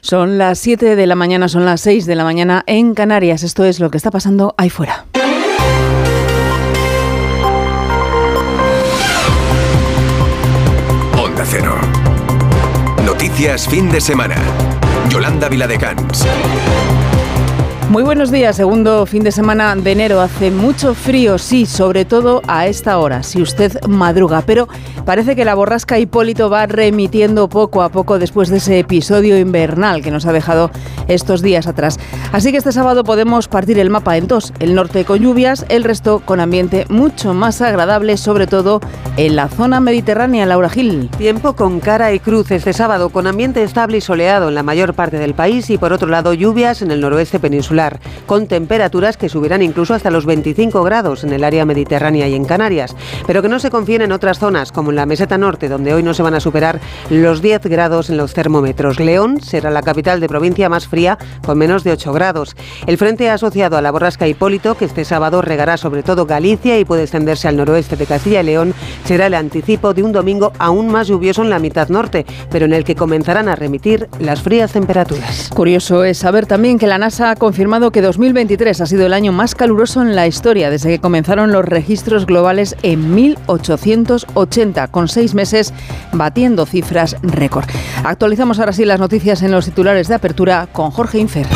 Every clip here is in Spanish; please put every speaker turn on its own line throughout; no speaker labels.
Son las 7 de la mañana, son las 6 de la mañana en Canarias. Esto es lo que está pasando ahí fuera.
Onda Cero. Noticias fin de semana. Yolanda Viladecans.
Muy buenos días, segundo fin de semana de enero. Hace mucho frío, sí, sobre todo a esta hora, si usted madruga, pero parece que la borrasca Hipólito va remitiendo poco a poco después de ese episodio invernal que nos ha dejado estos días atrás. Así que este sábado podemos partir el mapa en dos, el norte con lluvias, el resto con ambiente mucho más agradable, sobre todo en la zona mediterránea, Laura Gil.
Tiempo con cara y cruz este sábado, con ambiente estable y soleado en la mayor parte del país y por otro lado lluvias en el noroeste peninsular con temperaturas que subirán incluso hasta los 25 grados en el área mediterránea y en Canarias, pero que no se confíen en otras zonas, como en la meseta norte, donde hoy no se van a superar los 10 grados en los termómetros. León será la capital de provincia más fría, con menos de 8 grados. El frente asociado a la borrasca Hipólito, que este sábado regará sobre todo Galicia y puede extenderse al noroeste de Castilla y León, será el anticipo de un domingo aún más lluvioso en la mitad norte, pero en el que comenzarán a remitir las frías temperaturas.
Curioso es saber también que la NASA ha confirmado que 2023 ha sido el año más caluroso en la historia desde que comenzaron los registros globales en 1880, con seis meses batiendo cifras récord. Actualizamos ahora sí las noticias en los titulares de apertura con Jorge Infer.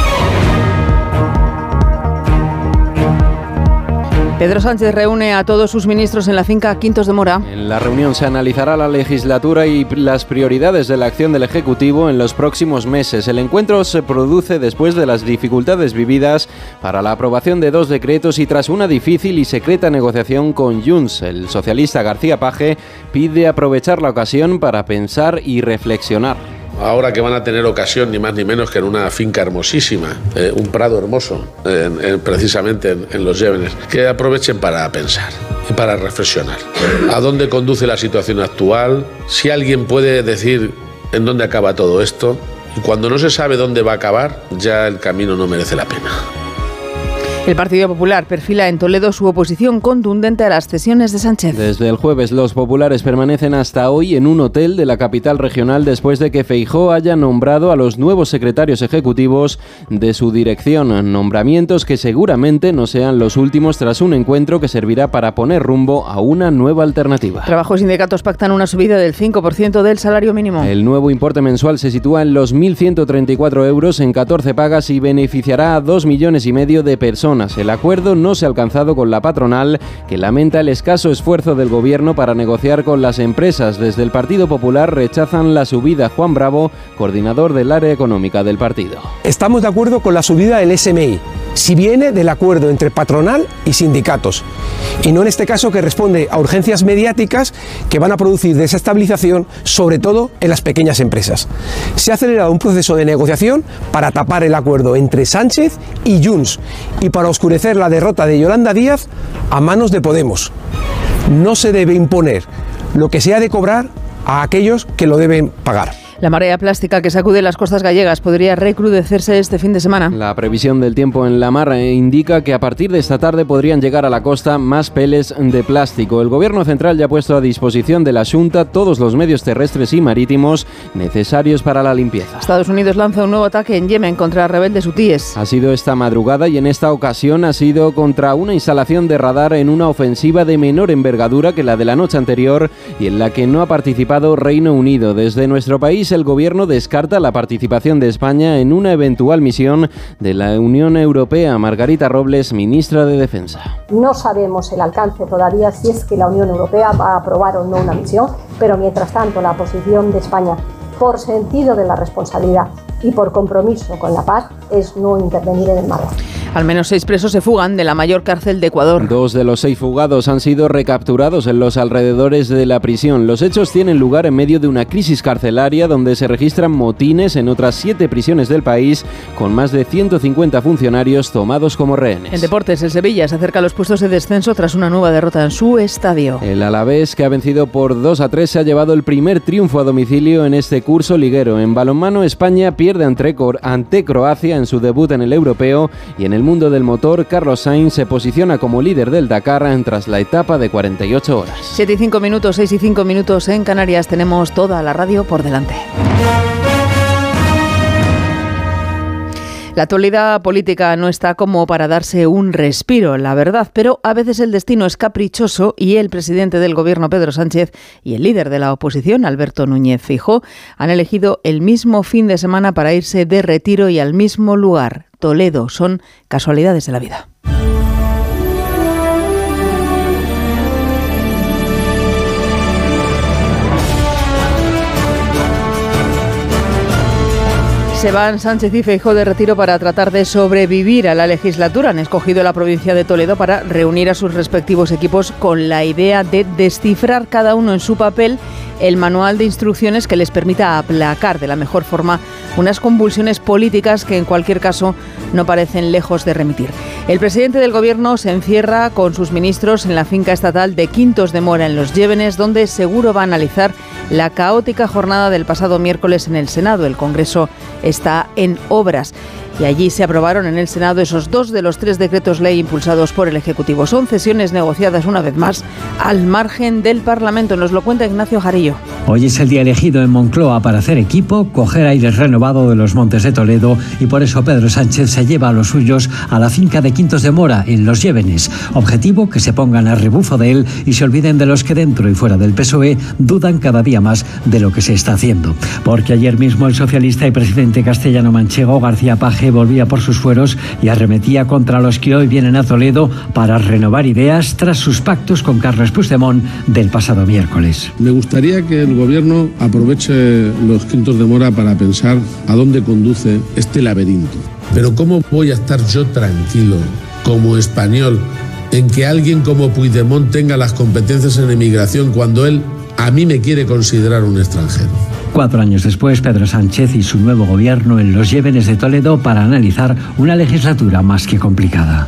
Pedro Sánchez reúne a todos sus ministros en la finca Quintos de Mora.
En la reunión se analizará la legislatura y las prioridades de la acción del Ejecutivo en los próximos meses. El encuentro se produce después de las dificultades vividas para la aprobación de dos decretos y tras una difícil y secreta negociación con Junts. El socialista García Paje pide aprovechar la ocasión para pensar y reflexionar
ahora que van a tener ocasión ni más ni menos que en una finca hermosísima, eh, un prado hermoso, precisamente en, Los Llévenes, que aprovechen para pensar y para reflexionar. ¿A dónde conduce la situación actual? Si alguien puede decir en dónde acaba todo esto, y cuando no se sabe dónde va a acabar, ya el camino no merece la pena.
El Partido Popular perfila en Toledo su oposición contundente a las cesiones de Sánchez.
Desde el jueves los populares permanecen hasta hoy en un hotel de la capital regional después de que Feijó haya nombrado a los nuevos secretarios ejecutivos de su dirección, nombramientos que seguramente no sean los últimos tras un encuentro que servirá para poner rumbo a una nueva alternativa.
Trabajo y sindicatos pactan una subida del 5% del salario mínimo.
El nuevo importe mensual se sitúa en los 1.134 euros en 14 pagas y beneficiará a 2 millones y medio de personas el acuerdo no se ha alcanzado con la patronal, que lamenta el escaso esfuerzo del gobierno para negociar con las empresas. Desde el Partido Popular rechazan la subida. Juan Bravo, coordinador del área económica del partido.
Estamos de acuerdo con la subida del SMI, si viene del acuerdo entre patronal y sindicatos, y no en este caso que responde a urgencias mediáticas que van a producir desestabilización, sobre todo en las pequeñas empresas. Se ha acelerado un proceso de negociación para tapar el acuerdo entre Sánchez y Junts y para oscurecer la derrota de Yolanda Díaz a manos de Podemos. No se debe imponer lo que se ha de cobrar a aquellos que lo deben pagar.
La marea plástica que sacude las costas gallegas podría recrudecerse este fin de semana.
La previsión del tiempo en la mar indica que a partir de esta tarde podrían llegar a la costa más peles de plástico. El Gobierno central ya ha puesto a disposición de la Junta todos los medios terrestres y marítimos necesarios para la limpieza.
Estados Unidos lanza un nuevo ataque en Yemen contra rebeldes hutíes.
Ha sido esta madrugada y en esta ocasión ha sido contra una instalación de radar en una ofensiva de menor envergadura que la de la noche anterior y en la que no ha participado Reino Unido. Desde nuestro país el gobierno descarta la participación de España en una eventual misión de la Unión Europea. Margarita Robles, ministra de Defensa.
No sabemos el alcance todavía si es que la Unión Europea va a aprobar o no una misión, pero mientras tanto la posición de España por sentido de la responsabilidad y por compromiso con la paz es no intervenir en el mar.
Al menos seis presos se fugan de la mayor cárcel de Ecuador.
Dos de los seis fugados han sido recapturados en los alrededores de la prisión. Los hechos tienen lugar en medio de una crisis carcelaria donde se registran motines en otras siete prisiones del país con más de 150 funcionarios tomados como rehenes.
En deportes, el Sevilla se acerca a los puestos de descenso tras una nueva derrota en su estadio.
El Alavés, que ha vencido por 2 a 3, se ha llevado el primer triunfo a domicilio en este curso liguero. En balonmano, España pierde ante, ante Croacia en su debut en el europeo y en el mundo del motor, Carlos Sainz se posiciona como líder del Dakar tras la etapa de 48 horas.
7 y 5 minutos, 6 y 5 minutos en Canarias. Tenemos toda la radio por delante. La actualidad política no está como para darse un respiro, la verdad, pero a veces el destino es caprichoso y el presidente del gobierno, Pedro Sánchez, y el líder de la oposición, Alberto Núñez Fijó, han elegido el mismo fin de semana para irse de retiro y al mismo lugar, Toledo. Son casualidades de la vida. Se van Sánchez y Feijóo de retiro para tratar de sobrevivir a la legislatura. Han escogido la provincia de Toledo para reunir a sus respectivos equipos con la idea de descifrar cada uno en su papel el manual de instrucciones que les permita aplacar de la mejor forma unas convulsiones políticas que en cualquier caso no parecen lejos de remitir. El presidente del gobierno se encierra con sus ministros en la finca estatal de Quintos de Mora en Los Llévenes, donde seguro va a analizar la caótica jornada del pasado miércoles en el Senado. El Congreso está en obras y allí se aprobaron en el Senado esos dos de los tres decretos ley impulsados por el Ejecutivo. Son cesiones negociadas una vez más al margen del Parlamento. Nos lo cuenta Ignacio Jarillo.
Hoy es el día elegido en Moncloa para hacer equipo, coger aire renovado de los Montes de Toledo y por eso Pedro Sánchez se lleva a los suyos a la finca de Quintos de Mora, en Los Llévenes. Objetivo que se pongan a rebufo de él y se olviden de los que dentro y fuera del PSOE dudan cada día más de lo que se está haciendo. Porque ayer mismo el socialista y presidente castellano manchego García Paje volvía por sus fueros y arremetía contra los que hoy vienen a Toledo para renovar ideas tras sus pactos con Carlos Puigdemont del pasado miércoles.
Me gustaría que el gobierno aproveche los quintos de mora para pensar a dónde conduce este laberinto. Pero ¿cómo voy a estar yo tranquilo como español en que alguien como Puigdemont tenga las competencias en emigración cuando él a mí me quiere considerar un extranjero?
Cuatro años después, Pedro Sánchez y su nuevo gobierno en los Llévenes de Toledo para analizar una legislatura más que complicada.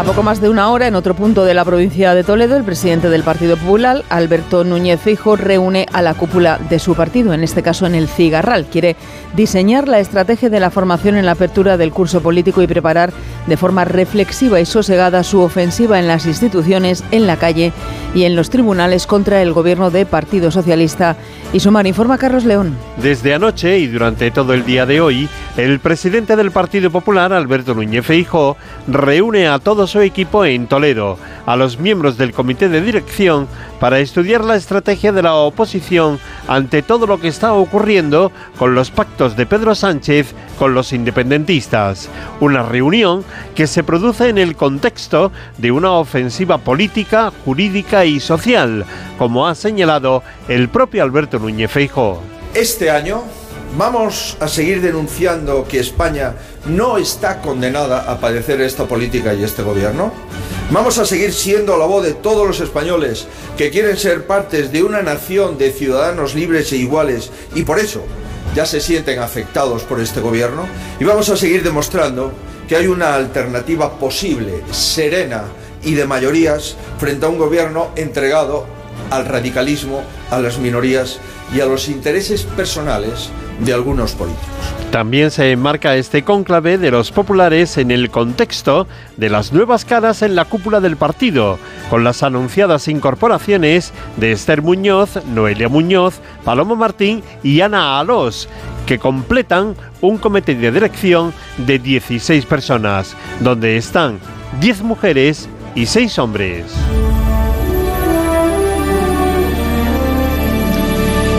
A poco más de una hora, en otro punto de la provincia de Toledo, el presidente del Partido Popular, Alberto Núñez Fijo, reúne a la cúpula de su partido, en este caso en el Cigarral. Quiere diseñar la estrategia de la formación en la apertura del curso político y preparar de forma reflexiva y sosegada su ofensiva en las instituciones, en la calle y en los tribunales contra el gobierno de Partido Socialista y Sumar. Informa Carlos León.
Desde anoche y durante todo el día de hoy, el presidente del Partido Popular, Alberto Núñez Feijóo, reúne a todos equipo en Toledo, a los miembros del comité de dirección, para estudiar la estrategia de la oposición ante todo lo que está ocurriendo con los pactos de Pedro Sánchez con los independentistas. Una reunión que se produce en el contexto de una ofensiva política, jurídica y social, como ha señalado el propio Alberto Núñez Feijóo.
Este año vamos a seguir denunciando que España no está condenada a padecer esta política y este gobierno. Vamos a seguir siendo la voz de todos los españoles que quieren ser partes de una nación de ciudadanos libres e iguales y por eso ya se sienten afectados por este gobierno. Y vamos a seguir demostrando que hay una alternativa posible, serena y de mayorías frente a un gobierno entregado al radicalismo, a las minorías y a los intereses personales de algunos políticos.
También se enmarca este cónclave de los populares en el contexto de las nuevas caras en la cúpula del partido, con las anunciadas incorporaciones de Esther Muñoz, Noelia Muñoz, Paloma Martín y Ana Alós, que completan un comité de dirección de 16 personas, donde están 10 mujeres y 6 hombres.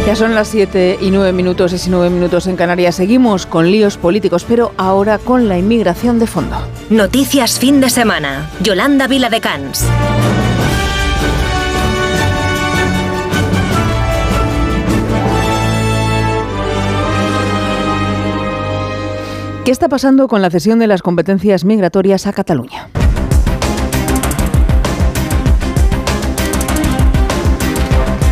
Ya son las 7 y 9 minutos, y 9 minutos en Canarias. Seguimos con líos políticos, pero ahora con la inmigración de fondo.
Noticias fin de semana. Yolanda Vila de Cans.
¿Qué está pasando con la cesión de las competencias migratorias a Cataluña?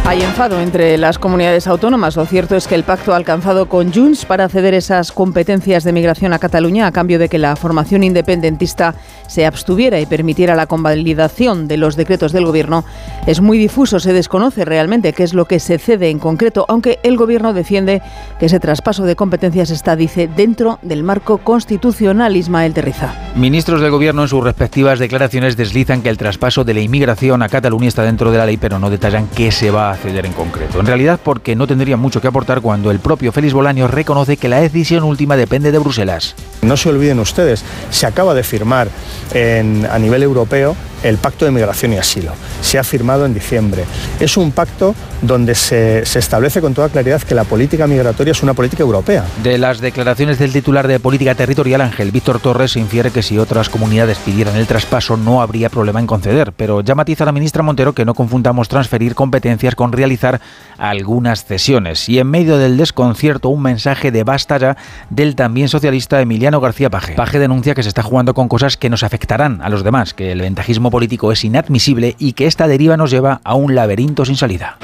Hay enfado entre las comunidades autónomas. Lo cierto es que el pacto alcanzado con Junts para ceder esas competencias de migración a Cataluña a cambio de que la formación independentista se abstuviera y permitiera la convalidación de los decretos del Gobierno es muy difuso. Se desconoce realmente qué es lo que se cede en concreto, aunque el Gobierno defiende que ese traspaso de competencias está, dice, dentro del marco constitucional Ismael Terriza.
Ministros del Gobierno en sus respectivas declaraciones deslizan que el traspaso de la inmigración a Cataluña está dentro de la ley, pero no detallan qué se va a en concreto. En realidad porque no tendría mucho que aportar cuando el propio Félix Bolaños reconoce que la decisión última depende de Bruselas.
No se olviden ustedes, se acaba de firmar a nivel europeo el Pacto de Migración y Asilo. Se ha firmado en diciembre. Es un pacto donde se, se, establece con toda claridad que la política migratoria es una política europea.
De las declaraciones del titular de Política Territorial, Ángel Víctor Torres, se infiere que si otras comunidades pidieran el traspaso no habría problema en conceder, pero ya matiza la ministra Montero que no confundamos transferir competencias con realizar algunas cesiones. Y en medio del desconcierto, un mensaje de basta ya del también socialista Emiliano García Paje. Paje denuncia que se está jugando con cosas que nos afectarán a los demás, que el ventajismo político es inadmisible y que esta deriva nos lleva a un laberinto sin salida.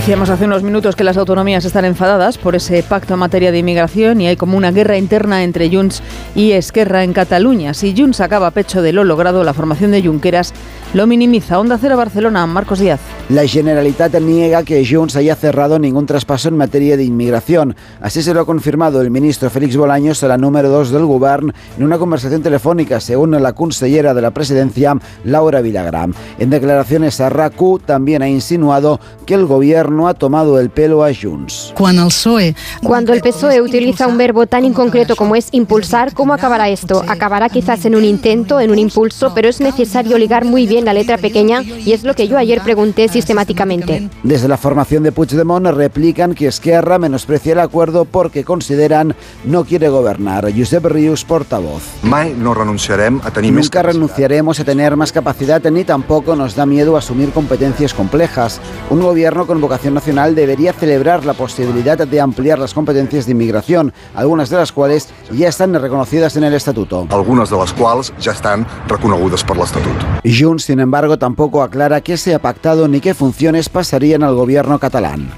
Decíamos hace unos minutos que las autonomías están enfadadas por ese pacto en materia de inmigración y hay como una guerra interna entre Junts y Esquerra en Cataluña. Si Junts acaba pecho de lo logrado, la formación de Junqueras lo minimiza. Onda Cero Barcelona, Marcos Díaz.
La Generalitat niega que Junts haya cerrado ningún traspaso en materia de inmigración. Así se lo ha confirmado el ministro Félix Bolaños, la número 2 del Govern, en una conversación telefónica, según la consellera de la presidencia, Laura Villagrán. En declaraciones a RACU también ha insinuado que el gobierno no ha tomado el pelo a Junts.
Cuando el PSOE utiliza un verbo tan inconcreto como es impulsar, ¿cómo acabará esto? Acabará quizás en un intento, en un impulso, pero es necesario ligar muy bien la letra pequeña y es lo que yo ayer pregunté sistemáticamente.
Desde la formación de Puigdemont replican que Esquerra menosprecia el acuerdo porque consideran no quiere gobernar. Josep Rius, portavoz.
no renunciaremos a tener
Nunca renunciaremos a tener más capacidad ni tampoco nos da miedo asumir competencias complejas. Un gobierno con vocación nacional debería celebrar la posibilidad de ampliar las competencias de inmigración, algunas de las cuales ya están reconocidas en el estatuto.
Algunas de las cuales ya están reconocidas por el estatuto.
Junts, sin embargo, tampoco aclara qué se ha pactado ni qué funciones pasarían al gobierno catalán.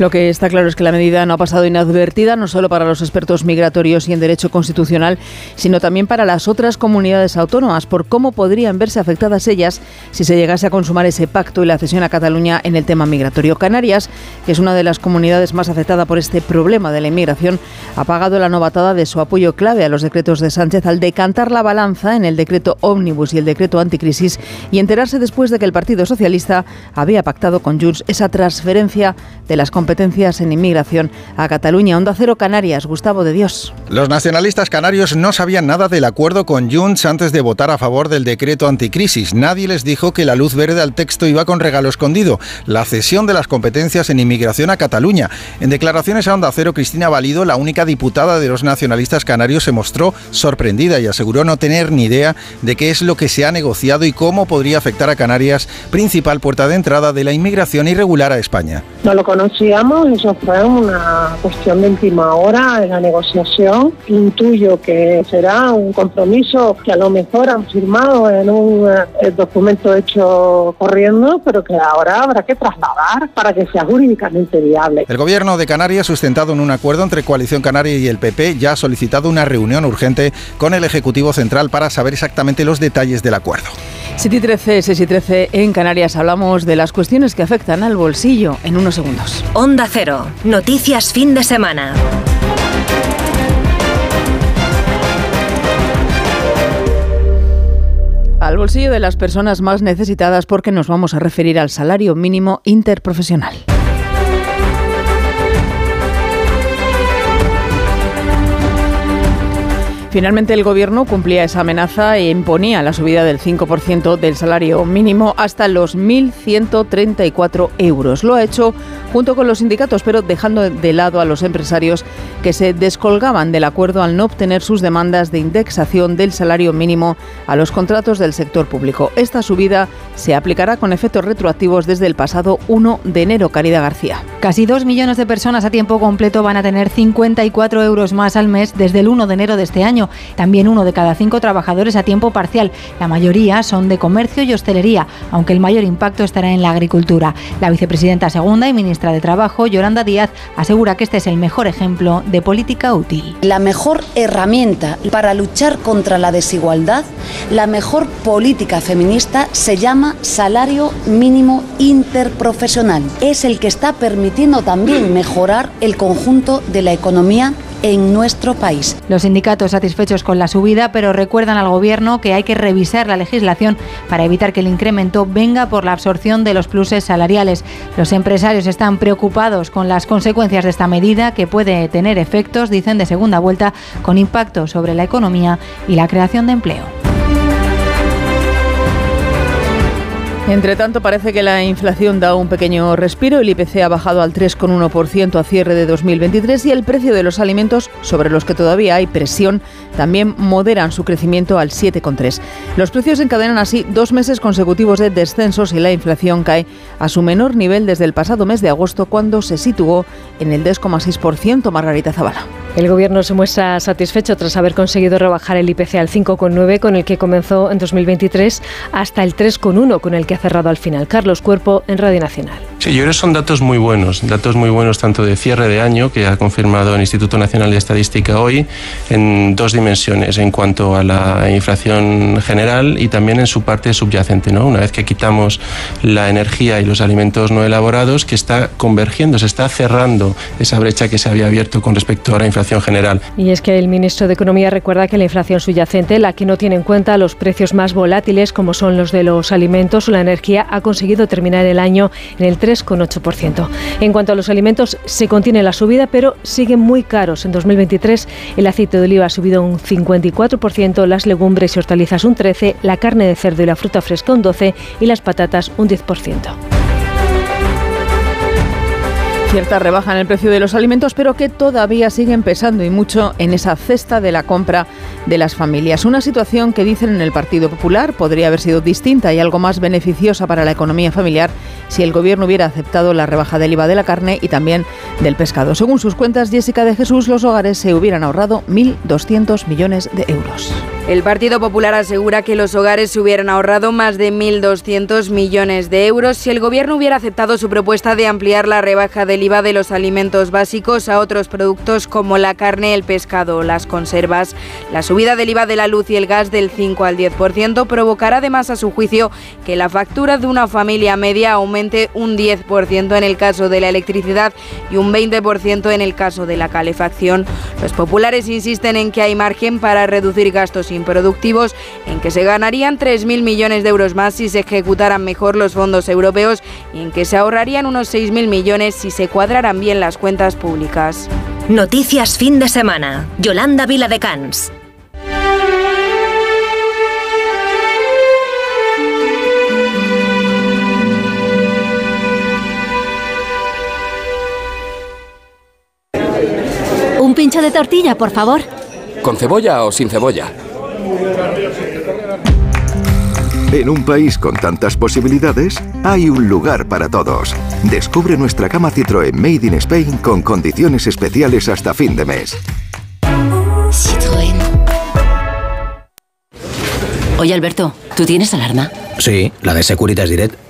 Lo que está claro es que la medida no ha pasado inadvertida, no solo para los expertos migratorios y en derecho constitucional, sino también para las otras comunidades autónomas, por cómo podrían verse afectadas ellas si se llegase a consumar ese pacto y la cesión a Cataluña en el tema migratorio. Canarias, que es una de las comunidades más afectadas por este problema de la inmigración, ha pagado la novatada de su apoyo clave a los decretos de Sánchez al decantar la balanza en el decreto ómnibus y el decreto anticrisis y enterarse después de que el Partido Socialista había pactado con Junts esa transferencia de las competencias competencias en inmigración a Cataluña. Onda Cero Canarias, Gustavo de Dios.
Los nacionalistas canarios no sabían nada del acuerdo con Junts antes de votar a favor del decreto anticrisis. Nadie les dijo que la luz verde al texto iba con regalo escondido, la cesión de las competencias en inmigración a Cataluña. En declaraciones a Onda Cero, Cristina Valido, la única diputada de los nacionalistas canarios, se mostró sorprendida y aseguró no tener ni idea de qué es lo que se ha negociado y cómo podría afectar a Canarias, principal puerta de entrada de la inmigración irregular a España.
No lo conocía eso fue una cuestión de última hora en la negociación. Intuyo que será un compromiso que a lo mejor han firmado en un eh, documento hecho corriendo, pero que ahora habrá que trasladar para que sea jurídicamente viable.
El gobierno de Canarias, sustentado en un acuerdo entre Coalición Canaria y el PP, ya ha solicitado una reunión urgente con el Ejecutivo Central para saber exactamente los detalles del acuerdo.
7 y 13, 6 y 13 en Canarias hablamos de las cuestiones que afectan al bolsillo en unos segundos.
Onda Cero, noticias fin de semana.
Al bolsillo de las personas más necesitadas porque nos vamos a referir al salario mínimo interprofesional. Finalmente el Gobierno cumplía esa amenaza e imponía la subida del 5% del salario mínimo hasta los 1.134 euros. Lo ha hecho junto con los sindicatos, pero dejando de lado a los empresarios que se descolgaban del acuerdo al no obtener sus demandas de indexación del salario mínimo a los contratos del sector público. Esta subida se aplicará con efectos retroactivos desde el pasado 1 de enero. Caridad García.
Casi dos millones de personas a tiempo completo van a tener 54 euros más al mes desde el 1 de enero de este año. También uno de cada cinco trabajadores a tiempo parcial. La mayoría son de comercio y hostelería, aunque el mayor impacto estará en la agricultura. La vicepresidenta segunda y ministra de Trabajo, Yolanda Díaz, asegura que este es el mejor ejemplo de política útil.
La mejor herramienta para luchar contra la desigualdad, la mejor política feminista se llama salario mínimo interprofesional. Es el que está permitiendo también mejorar el conjunto de la economía en nuestro país.
Los sindicatos satisfechos con la subida, pero recuerdan al Gobierno que hay que revisar la legislación para evitar que el incremento venga por la absorción de los pluses salariales. Los empresarios están preocupados con las consecuencias de esta medida que puede tener efectos, dicen, de segunda vuelta con impacto sobre la economía y la creación de empleo.
Entre tanto, parece que la inflación da un pequeño respiro. El IPC ha bajado al 3,1% a cierre de 2023 y el precio de los alimentos, sobre los que todavía hay presión, también moderan su crecimiento al 7,3%. Los precios encadenan así dos meses consecutivos de descensos y la inflación cae a su menor nivel desde el pasado mes de agosto, cuando se situó en el 2,6%. Margarita Zavala.
El Gobierno se muestra satisfecho tras haber conseguido rebajar el IPC al 5,9 con el que comenzó en 2023 hasta el 3,1 con el que cerrado al final. Carlos Cuerpo en Radio Nacional.
Sí, yo creo que son datos muy buenos, datos muy buenos tanto de cierre de año, que ha confirmado el Instituto Nacional de Estadística hoy, en dos dimensiones, en cuanto a la inflación general y también en su parte subyacente. ¿no? Una vez que quitamos la energía y los alimentos no elaborados, que está convergiendo, se está cerrando esa brecha que se había abierto con respecto a la inflación general.
Y es que el ministro de Economía recuerda que la inflación subyacente, la que no tiene en cuenta los precios más volátiles, como son los de los alimentos o la energía, ha conseguido terminar el año en el 3,8%. En cuanto a los alimentos, se contiene la subida, pero siguen muy caros. En 2023 el aceite de oliva ha subido un 54%, las legumbres y hortalizas un 13%, la carne de cerdo y la fruta fresca un 12% y las patatas un 10%
cierta rebaja en el precio de los alimentos, pero que todavía siguen pesando y mucho en esa cesta de la compra de las familias. Una situación que dicen en el Partido Popular podría haber sido distinta y algo más beneficiosa para la economía familiar si el gobierno hubiera aceptado la rebaja del IVA de la carne y también del pescado. Según sus cuentas, Jessica de Jesús, los hogares se hubieran ahorrado 1.200 millones de euros.
El Partido Popular asegura que los hogares se hubieran ahorrado más de 1.200 millones de euros si el gobierno hubiera aceptado su propuesta de ampliar la rebaja del IVA de los alimentos básicos a otros productos como la carne, el pescado las conservas. La subida del IVA de la luz y el gas del 5 al 10% provocará además a su juicio que la factura de una familia media aumente un 10% en el caso de la electricidad y un 20% en el caso de la calefacción. Los populares insisten en que hay margen para reducir gastos improductivos, en que se ganarían 3.000 millones de euros más si se ejecutaran mejor los fondos europeos y en que se ahorrarían unos 6.000 millones si se cuadraran bien las cuentas públicas.
Noticias fin de semana. Yolanda Viladecans.
Un pincho de tortilla, por favor.
¿Con cebolla o sin cebolla?
En un país con tantas posibilidades, hay un lugar para todos. Descubre nuestra cama Citroën Made in Spain con condiciones especiales hasta fin de mes.
Citroën. Oye, Alberto, ¿tú tienes alarma?
Sí, la de Securitas Direct.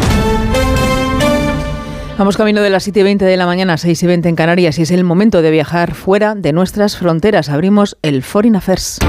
Vamos camino de las 7 y 20 de la mañana, 6 y 20 en Canarias, y es el momento de viajar fuera de nuestras fronteras. Abrimos el Foreign Affairs.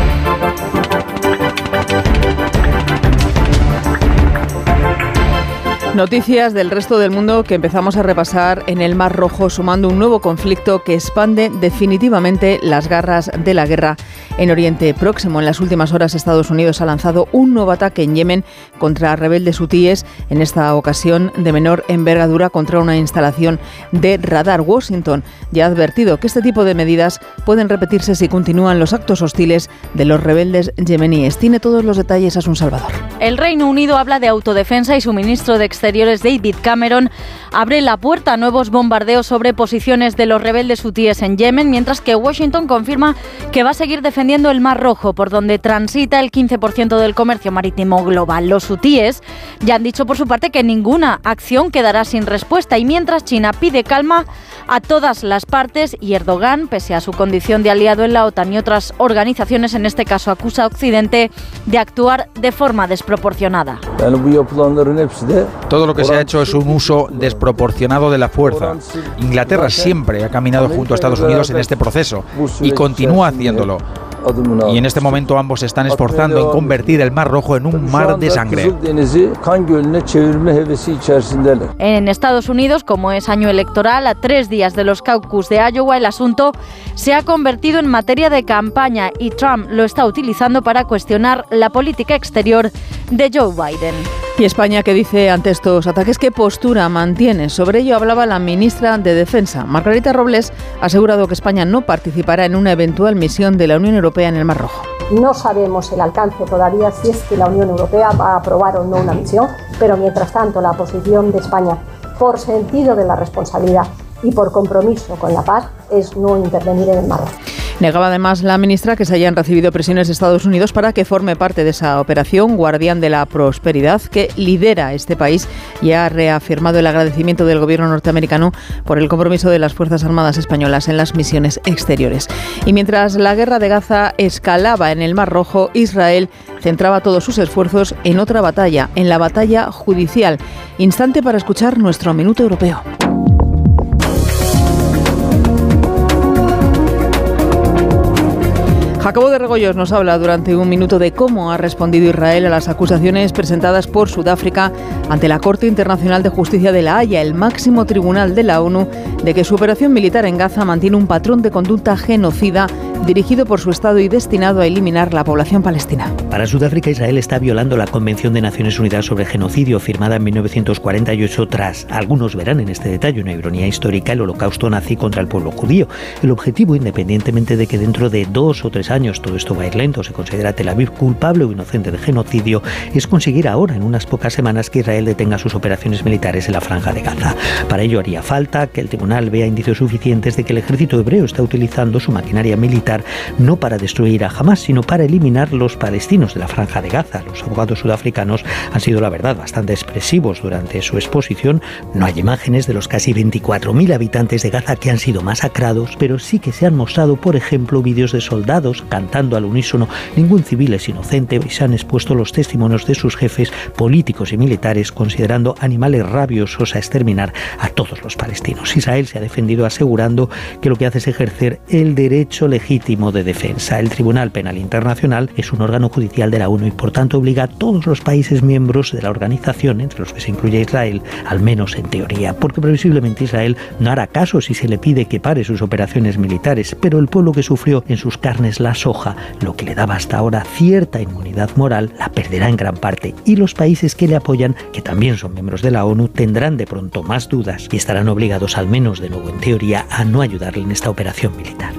Noticias del resto del mundo que empezamos a repasar en el Mar Rojo, sumando un nuevo conflicto que expande definitivamente las garras de la guerra en Oriente Próximo. En las últimas horas, Estados Unidos ha lanzado un nuevo ataque en Yemen contra rebeldes hutíes, en esta ocasión de menor envergadura contra una instalación de radar. Washington ya ha advertido que este tipo de medidas pueden repetirse si continúan los actos hostiles de los rebeldes yemeníes. Tiene todos los detalles a Salvador.
El Reino Unido habla de autodefensa y su ministro de
David Cameron abre la puerta a nuevos bombardeos sobre posiciones de los rebeldes hutíes en Yemen, mientras que Washington confirma que va a seguir defendiendo el Mar Rojo, por donde transita el 15% del comercio marítimo global. Los hutíes ya han dicho por su parte que ninguna acción quedará sin respuesta y mientras China pide calma a todas las partes y Erdogan, pese a su condición de aliado en la OTAN y otras organizaciones, en este caso acusa a Occidente de actuar de forma desproporcionada.
Todo lo que se ha hecho es un uso desproporcionado de la fuerza. Inglaterra siempre ha caminado junto a Estados Unidos en este proceso y continúa haciéndolo. Y en este momento ambos se están esforzando en convertir el Mar Rojo en un mar de sangre.
En Estados Unidos, como es año electoral, a tres días de los caucus de Iowa, el asunto se ha convertido en materia de campaña y Trump lo está utilizando para cuestionar la política exterior de Joe Biden.
¿Y España qué dice ante estos ataques? ¿Qué postura mantiene? Sobre ello hablaba la ministra de Defensa. Margarita Robles asegurado que España no participará en una eventual misión de la Unión Europea en el Mar Rojo.
No sabemos el alcance todavía si es que la Unión Europea va a aprobar o no una misión, pero mientras tanto la posición de España, por sentido de la responsabilidad y por compromiso con la paz, es no intervenir en el Mar Rojo.
Negaba además la ministra que se hayan recibido presiones de Estados Unidos para que forme parte de esa operación Guardián de la Prosperidad que lidera este país y ha reafirmado el agradecimiento del gobierno norteamericano por el compromiso de las Fuerzas Armadas españolas en las misiones exteriores. Y mientras la guerra de Gaza escalaba en el Mar Rojo, Israel centraba todos sus esfuerzos en otra batalla, en la batalla judicial. Instante para escuchar nuestro minuto europeo. Jacobo de Regoyos nos habla durante un minuto de cómo ha respondido Israel a las acusaciones presentadas por Sudáfrica ante la Corte Internacional de Justicia de la Haya, el máximo tribunal de la ONU, de que su operación militar en Gaza mantiene un patrón de conducta genocida dirigido por su Estado y destinado a eliminar la población palestina.
Para Sudáfrica, Israel está violando la Convención de Naciones Unidas sobre Genocidio firmada en 1948 tras, algunos verán en este detalle una ironía histórica, el holocausto nazi contra el pueblo judío. El objetivo, independientemente de que dentro de dos o tres años todo esto va a ir lento, se considera Tel Aviv culpable o inocente de genocidio, es conseguir ahora, en unas pocas semanas, que Israel detenga sus operaciones militares en la franja de Gaza. Para ello haría falta que el tribunal vea indicios suficientes de que el ejército hebreo está utilizando su maquinaria militar no para destruir a Hamas, sino para eliminar los palestinos de la franja de Gaza. Los abogados sudafricanos han sido, la verdad, bastante expresivos durante su exposición. No hay imágenes de los casi 24.000 habitantes de Gaza que han sido masacrados, pero sí que se han mostrado, por ejemplo, vídeos de soldados cantando al unísono Ningún civil es inocente y se han expuesto los testimonios de sus jefes políticos y militares considerando animales rabiosos a exterminar a todos los palestinos. Israel se ha defendido asegurando que lo que hace es ejercer el derecho legítimo de defensa. El Tribunal Penal Internacional es un órgano judicial de la ONU y por tanto obliga a todos los países miembros de la organización, entre los que se incluye Israel, al menos en teoría, porque previsiblemente Israel no hará caso si se le pide que pare sus operaciones militares, pero el pueblo que sufrió en sus carnes soja, lo que le daba hasta ahora cierta inmunidad moral, la perderá en gran parte y los países que le apoyan, que también son miembros de la ONU, tendrán de pronto más dudas y estarán obligados, al menos de nuevo en teoría, a no ayudarle en esta operación militar.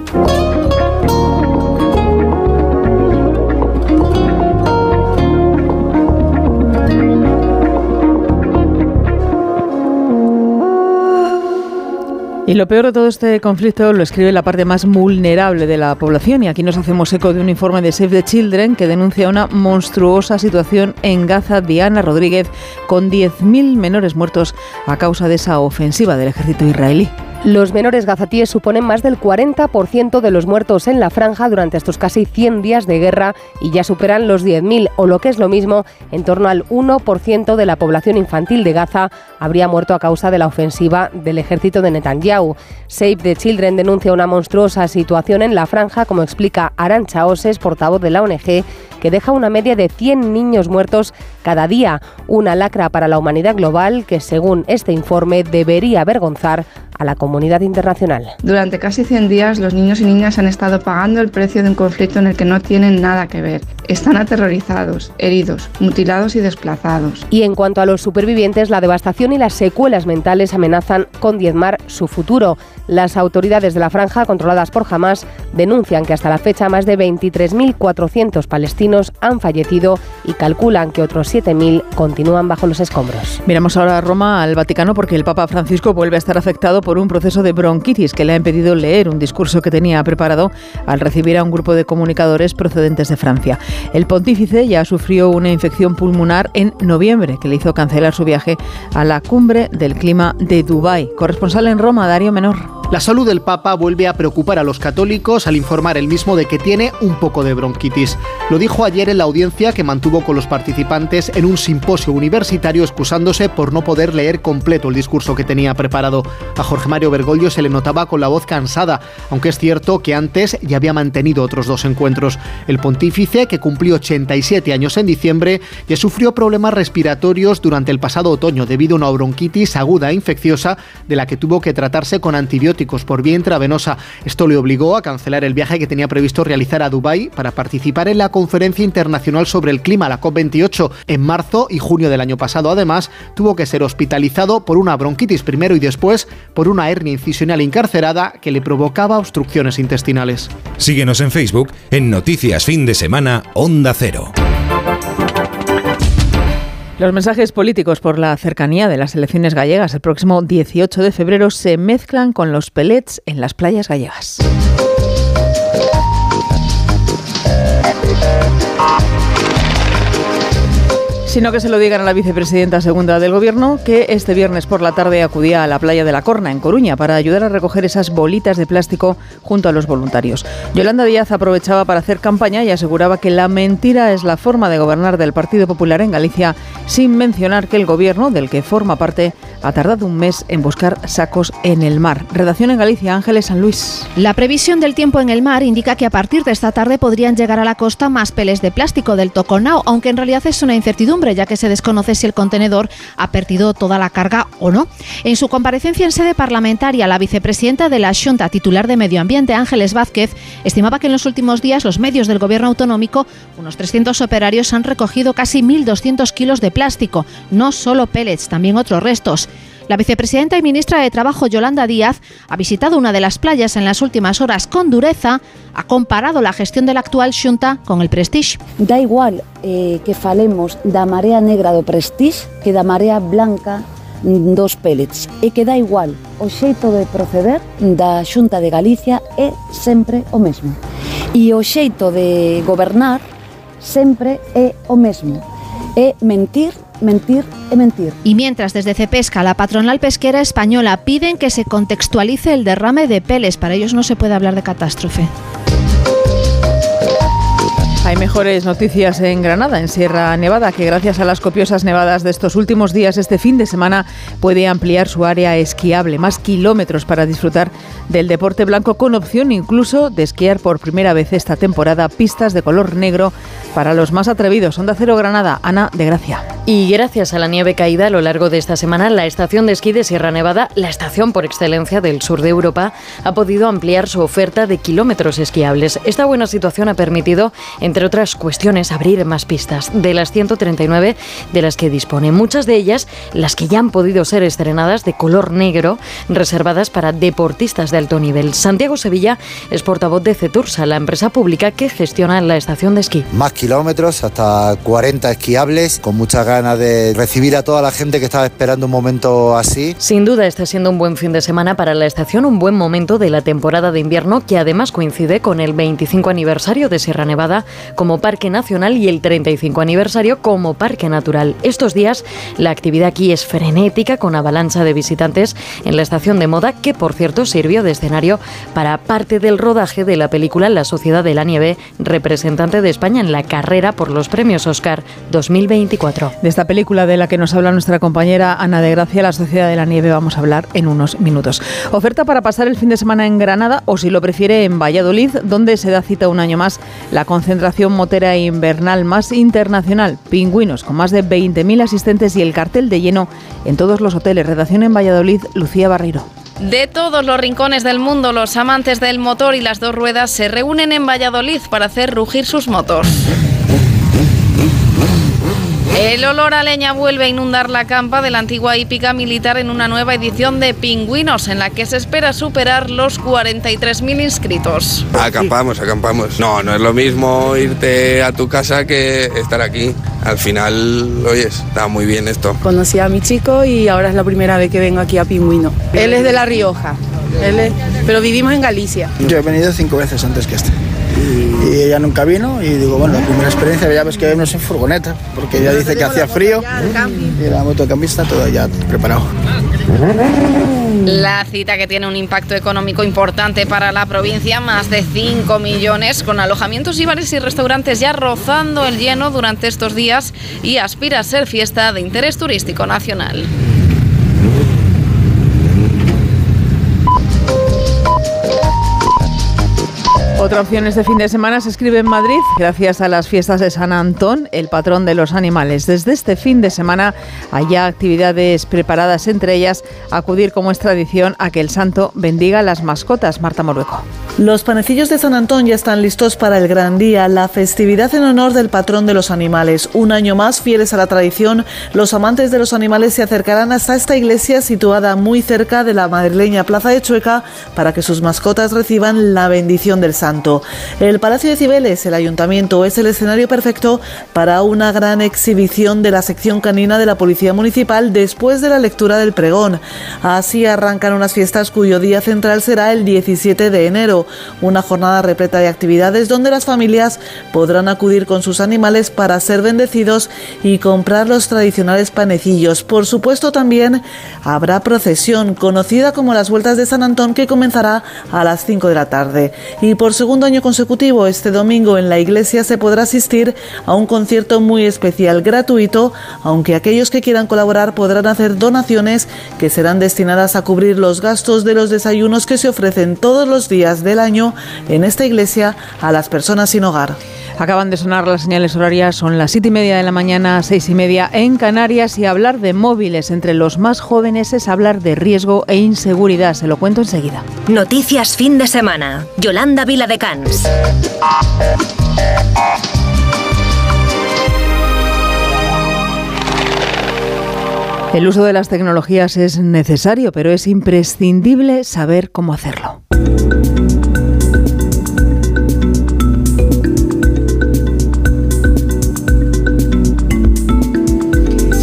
Y lo peor de todo este conflicto lo escribe la parte más vulnerable de la población y aquí nos hacemos eco de un informe de Save the Children que denuncia una monstruosa situación en Gaza, Diana Rodríguez, con 10.000 menores muertos a causa de esa ofensiva del ejército israelí.
Los menores gazatíes suponen más del 40% de los muertos en la franja durante estos casi 100 días de guerra y ya superan los 10.000 o lo que es lo mismo, en torno al 1% de la población infantil de Gaza habría muerto a causa de la ofensiva del ejército de Netanyahu. Save the Children denuncia una monstruosa situación en la franja, como explica Arancha Oses, portavoz de la ONG, que deja una media de 100 niños muertos cada día, una lacra para la humanidad global que, según este informe, debería avergonzar a la comunidad internacional.
Durante casi 100 días los niños y niñas han estado pagando el precio de un conflicto en el que no tienen nada que ver. Están aterrorizados, heridos, mutilados y desplazados.
Y en cuanto a los supervivientes, la devastación y las secuelas mentales amenazan con diezmar su futuro. Las autoridades de la franja, controladas por Hamas, denuncian que hasta la fecha más de 23.400 palestinos han fallecido y calculan que otros 7.000 continúan bajo los escombros.
Miramos ahora a Roma, al Vaticano, porque el Papa Francisco vuelve a estar afectado por un proceso de bronquitis que le ha impedido leer un discurso que tenía preparado al recibir a un grupo de comunicadores procedentes de Francia. El pontífice ya sufrió una infección pulmonar en noviembre que le hizo cancelar su viaje a la cumbre del clima de Dubái. Corresponsal en Roma, Darío Menor.
La salud del Papa vuelve a preocupar a los católicos al informar el mismo de que tiene un poco de bronquitis. Lo dijo ayer en la audiencia que mantuvo con los participantes en un simposio universitario excusándose por no poder leer completo el discurso que tenía preparado. A Jorge Mario Bergoglio se le notaba con la voz cansada, aunque es cierto que antes ya había mantenido otros dos encuentros. El pontífice, que cumplió 87 años en diciembre, ya sufrió problemas respiratorios durante el pasado otoño debido a una bronquitis aguda e infecciosa de la que tuvo que tratarse con antibióticos por vía intravenosa. Esto le obligó a cancelar el viaje que tenía previsto realizar a Dubái para participar en la Conferencia Internacional sobre el Clima, la COP28, en marzo y junio del año pasado. Además, tuvo que ser hospitalizado por una bronquitis primero y después por una hernia incisional encarcerada que le provocaba obstrucciones intestinales.
Síguenos en Facebook en Noticias Fin de Semana Onda Cero.
Los mensajes políticos por la cercanía de las elecciones gallegas el próximo 18 de febrero se mezclan con los pelets en las playas gallegas. Sino que se lo digan a la vicepresidenta segunda del Gobierno, que este viernes por la tarde acudía a la playa de la Corna, en Coruña, para ayudar a recoger esas bolitas de plástico junto a los voluntarios. Yolanda Díaz aprovechaba para hacer campaña y aseguraba que la mentira es la forma de gobernar del Partido Popular en Galicia, sin mencionar que el Gobierno, del que forma parte, ha tardado un mes en buscar sacos en el mar. Redacción en Galicia, Ángeles San Luis.
La previsión del tiempo en el mar indica que a partir de esta tarde podrían llegar a la costa más peles de plástico del Toconao, aunque en realidad es una incertidumbre ya que se desconoce si el contenedor ha perdido toda la carga o no. En su comparecencia en sede parlamentaria, la vicepresidenta de la Junta, titular de Medio Ambiente, Ángeles Vázquez, estimaba que en los últimos días los medios del gobierno autonómico, unos 300 operarios, han recogido casi 1.200 kilos de plástico, no solo pellets, también otros restos. La vicepresidenta y ministra de Trabajo Yolanda Díaz ha visitado una de las playas en las últimas horas con dureza, ha comparado la gestión de la actual Xunta con el Prestige.
Da igual eh, que falemos da marea negra do Prestige que da marea blanca dos pellets. E que da igual o xeito de proceder da Xunta de Galicia é sempre o mesmo. E o xeito de gobernar sempre é o mesmo. É mentir mentir y mentir.
Y mientras desde Cepesca, la patronal pesquera española, piden que se contextualice el derrame de peles, para ellos no se puede hablar de catástrofe.
Hay mejores noticias en Granada, en Sierra Nevada, que gracias a las copiosas nevadas de estos últimos días, este fin de semana puede ampliar su área esquiable, más kilómetros para disfrutar del deporte blanco, con opción incluso de esquiar por primera vez esta temporada pistas de color negro para los más atrevidos. Onda Cero Granada, Ana de Gracia.
Y gracias a la nieve caída a lo largo de esta semana, la estación de esquí de Sierra Nevada, la estación por excelencia del sur de Europa, ha podido ampliar su oferta de kilómetros esquiables. Esta buena situación ha permitido, entre otras cuestiones, abrir más pistas de las 139 de las que dispone. Muchas de ellas, las que ya han podido ser estrenadas de color negro, reservadas para deportistas de alto nivel. Santiago Sevilla es portavoz de Cetursa, la empresa pública que gestiona la estación de esquí.
Más kilómetros, hasta 40 esquiables, con muchas ganas de recibir a toda la gente que estaba esperando un momento así.
Sin duda está siendo un buen fin de semana para la estación, un buen momento de la temporada de invierno que además coincide con el 25 aniversario de Sierra Nevada como parque nacional y el 35 aniversario como parque natural. Estos días la actividad aquí es frenética con avalancha de visitantes en la estación de moda que por cierto sirvió de escenario para parte del rodaje de la película La Sociedad de la Nieve, representante de España en la carrera por los premios Oscar 2024.
De esta película de la que nos habla nuestra compañera Ana de Gracia, La Sociedad de la Nieve, vamos a hablar en unos minutos. Oferta para pasar el fin de semana en Granada o si lo prefiere en Valladolid, donde se da cita un año más la concentración motera invernal más internacional. Pingüinos con más de 20.000 asistentes y el cartel de lleno en todos los hoteles. Redacción en Valladolid, Lucía Barreiro.
De todos los rincones del mundo, los amantes del motor y las dos ruedas se reúnen en Valladolid para hacer rugir sus motos. El olor a leña vuelve a inundar la campa de la antigua hípica militar en una nueva edición de Pingüinos, en la que se espera superar los 43.000 inscritos.
Acampamos, acampamos. No, no es lo mismo irte a tu casa que estar aquí. Al final, oyes, está muy bien esto.
Conocí a mi chico y ahora es la primera vez que vengo aquí a Pingüino. Él es de La Rioja, él es- pero vivimos en Galicia.
Yo he venido cinco veces antes que este. Y ella nunca vino y digo, bueno, la primera experiencia ya ves que vemos en furgoneta, porque ella dice que hacía frío y la motocampista todo ya preparado.
La cita que tiene un impacto económico importante para la provincia, más de 5 millones, con alojamientos y bares y restaurantes ya rozando el lleno durante estos días y aspira a ser fiesta de interés turístico nacional.
Otra opción este fin de semana se escribe en Madrid gracias a las fiestas de San Antón, el patrón de los animales. Desde este fin de semana hay ya actividades preparadas, entre ellas acudir como es tradición a que el santo bendiga las mascotas. Marta Morueco.
Los panecillos de San Antón ya están listos para el gran día, la festividad en honor del patrón de los animales. Un año más, fieles a la tradición, los amantes de los animales se acercarán hasta esta iglesia situada muy cerca de la madrileña Plaza de Chueca para que sus mascotas reciban la bendición del santo. El Palacio de Cibeles, el ayuntamiento, es el escenario perfecto para una gran exhibición de la sección canina de la Policía Municipal después de la lectura del pregón. Así arrancan unas fiestas cuyo día central será el 17 de enero, una jornada repleta de actividades donde las familias podrán acudir con sus animales para ser bendecidos y comprar los tradicionales panecillos. Por supuesto también habrá procesión, conocida como las Vueltas de San Antón, que comenzará a las 5 de la tarde. Y por segundo año consecutivo, este domingo en la iglesia se podrá asistir a un concierto muy especial, gratuito, aunque aquellos que quieran colaborar podrán hacer donaciones que serán destinadas a cubrir los gastos de los desayunos que se ofrecen todos los días del año en esta iglesia a las personas sin hogar.
Acaban de sonar las señales horarias, son las siete y media de la mañana, seis y media en Canarias y hablar de móviles entre los más jóvenes es hablar de riesgo e inseguridad. Se lo cuento enseguida.
Noticias fin de semana. Yolanda Vila de
El uso de las tecnologías es necesario, pero es imprescindible saber cómo hacerlo.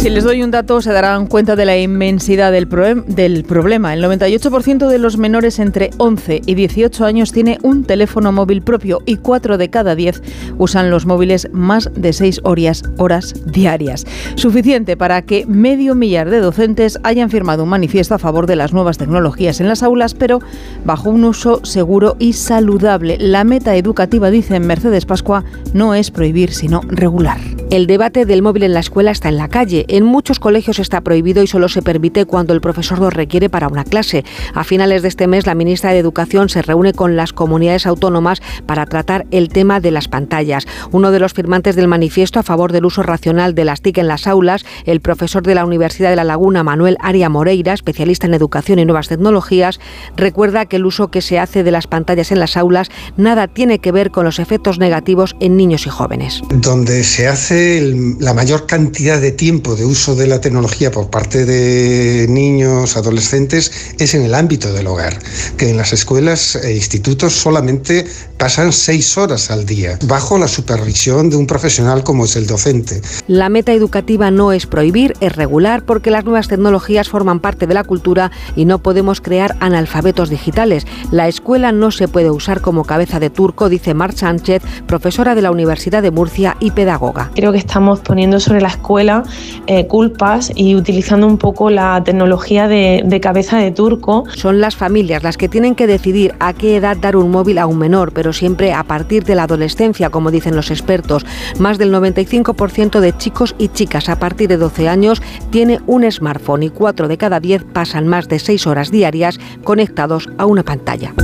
Si les doy un dato, se darán cuenta de la inmensidad del, proem- del problema. El 98% de los menores entre 11 y 18 años tiene un teléfono móvil propio y 4 de cada 10 usan los móviles más de 6 horas, horas diarias. Suficiente para que medio millar de docentes hayan firmado un manifiesto a favor de las nuevas tecnologías en las aulas, pero bajo un uso seguro y saludable. La meta educativa, dice Mercedes Pascua, no es prohibir, sino regular.
El debate del móvil en la escuela está en la calle. En muchos colegios está prohibido y solo se permite cuando el profesor lo requiere para una clase. A finales de este mes, la ministra de Educación se reúne con las comunidades autónomas para tratar el tema de las pantallas. Uno de los firmantes del manifiesto a favor del uso racional de las TIC en las aulas, el profesor de la Universidad de La Laguna, Manuel Aria Moreira, especialista en educación y nuevas tecnologías, recuerda que el uso que se hace de las pantallas en las aulas nada tiene que ver con los efectos negativos en niños y jóvenes.
donde se hace la mayor cantidad de tiempo de uso de la tecnología por parte de niños, adolescentes, es en el ámbito del hogar, que en las escuelas e institutos solamente pasan seis horas al día, bajo la supervisión de un profesional como es el docente.
La meta educativa no es prohibir, es regular, porque las nuevas tecnologías forman parte de la cultura y no podemos crear analfabetos digitales. La escuela no se puede usar como cabeza de turco, dice Mar Sánchez, profesora de la Universidad de Murcia y pedagoga.
Creo que estamos poniendo sobre la escuela eh, culpas y utilizando un poco la tecnología de, cabeza de turco.
Son las familias las que tienen que decidir a qué edad dar un móvil a un menor, pero siempre a partir de la adolescencia, como dicen los expertos. Más del 95% de chicos y chicas a partir de 12 años tiene un smartphone y 4 de cada 10 pasan más de 6 horas diarias conectados a una pantalla.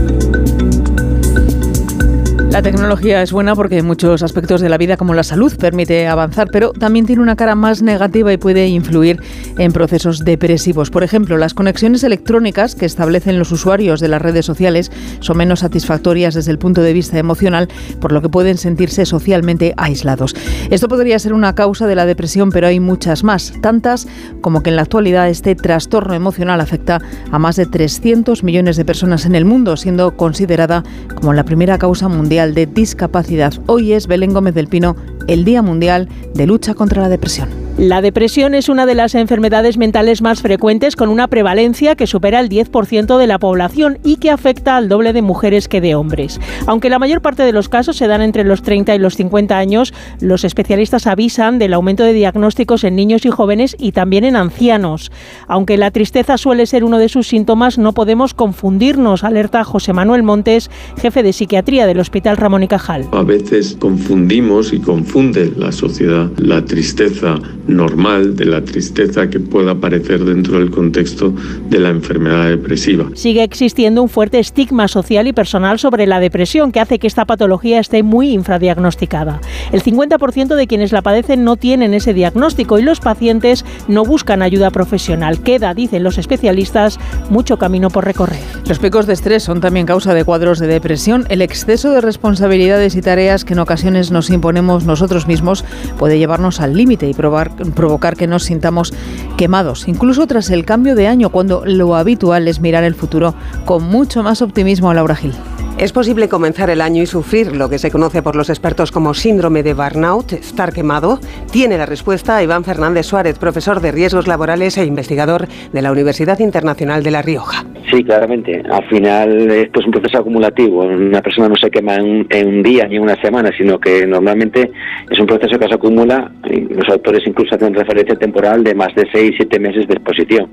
La tecnología es buena porque en muchos aspectos de la vida, como la salud, permite avanzar, pero también tiene una cara más negativa y puede influir en procesos depresivos. Por ejemplo, las conexiones electrónicas que establecen los usuarios de las redes sociales son menos satisfactorias desde el punto de vista emocional, por lo que pueden sentirse socialmente aislados. Esto podría ser una causa de la depresión, pero hay muchas más, tantas como que en la actualidad este trastorno emocional afecta a más de 300 millones de personas en el mundo, siendo considerada como la primera causa mundial de Discapacidad. Hoy es Belén Gómez del Pino el Día Mundial de Lucha contra la Depresión.
La depresión es una de las enfermedades mentales más frecuentes con una prevalencia que supera el 10% de la población y que afecta al doble de mujeres que de hombres. Aunque la mayor parte de los casos se dan entre los 30 y los 50 años, los especialistas avisan del aumento de diagnósticos en niños y jóvenes y también en ancianos. Aunque la tristeza suele ser uno de sus síntomas, no podemos confundirnos, alerta José Manuel Montes, jefe de psiquiatría del Hospital Ramón y Cajal.
A veces confundimos y confunde la sociedad la tristeza normal de la tristeza que pueda aparecer dentro del contexto de la enfermedad depresiva.
Sigue existiendo un fuerte estigma social y personal sobre la depresión que hace que esta patología esté muy infradiagnosticada. El 50% de quienes la padecen no tienen ese diagnóstico y los pacientes no buscan ayuda profesional. Queda, dicen los especialistas, mucho camino por recorrer.
Los picos de estrés son también causa de cuadros de depresión. El exceso de responsabilidades y tareas que en ocasiones nos imponemos nosotros mismos puede llevarnos al límite y probar provocar que nos sintamos quemados, incluso tras el cambio de año, cuando lo habitual es mirar el futuro con mucho más optimismo. Laura Gil.
Es posible comenzar el año y sufrir lo que se conoce por los expertos como síndrome de burnout, estar quemado. Tiene la respuesta Iván Fernández Suárez, profesor de riesgos laborales e investigador de la Universidad Internacional de La Rioja.
Sí, claramente. Al final esto es un proceso acumulativo. Una persona no se quema en, un día ni en una semana, sino que normalmente es un proceso que se acumula. Los autores incluso hacen referencia temporal de más de 6, 7 meses de exposición.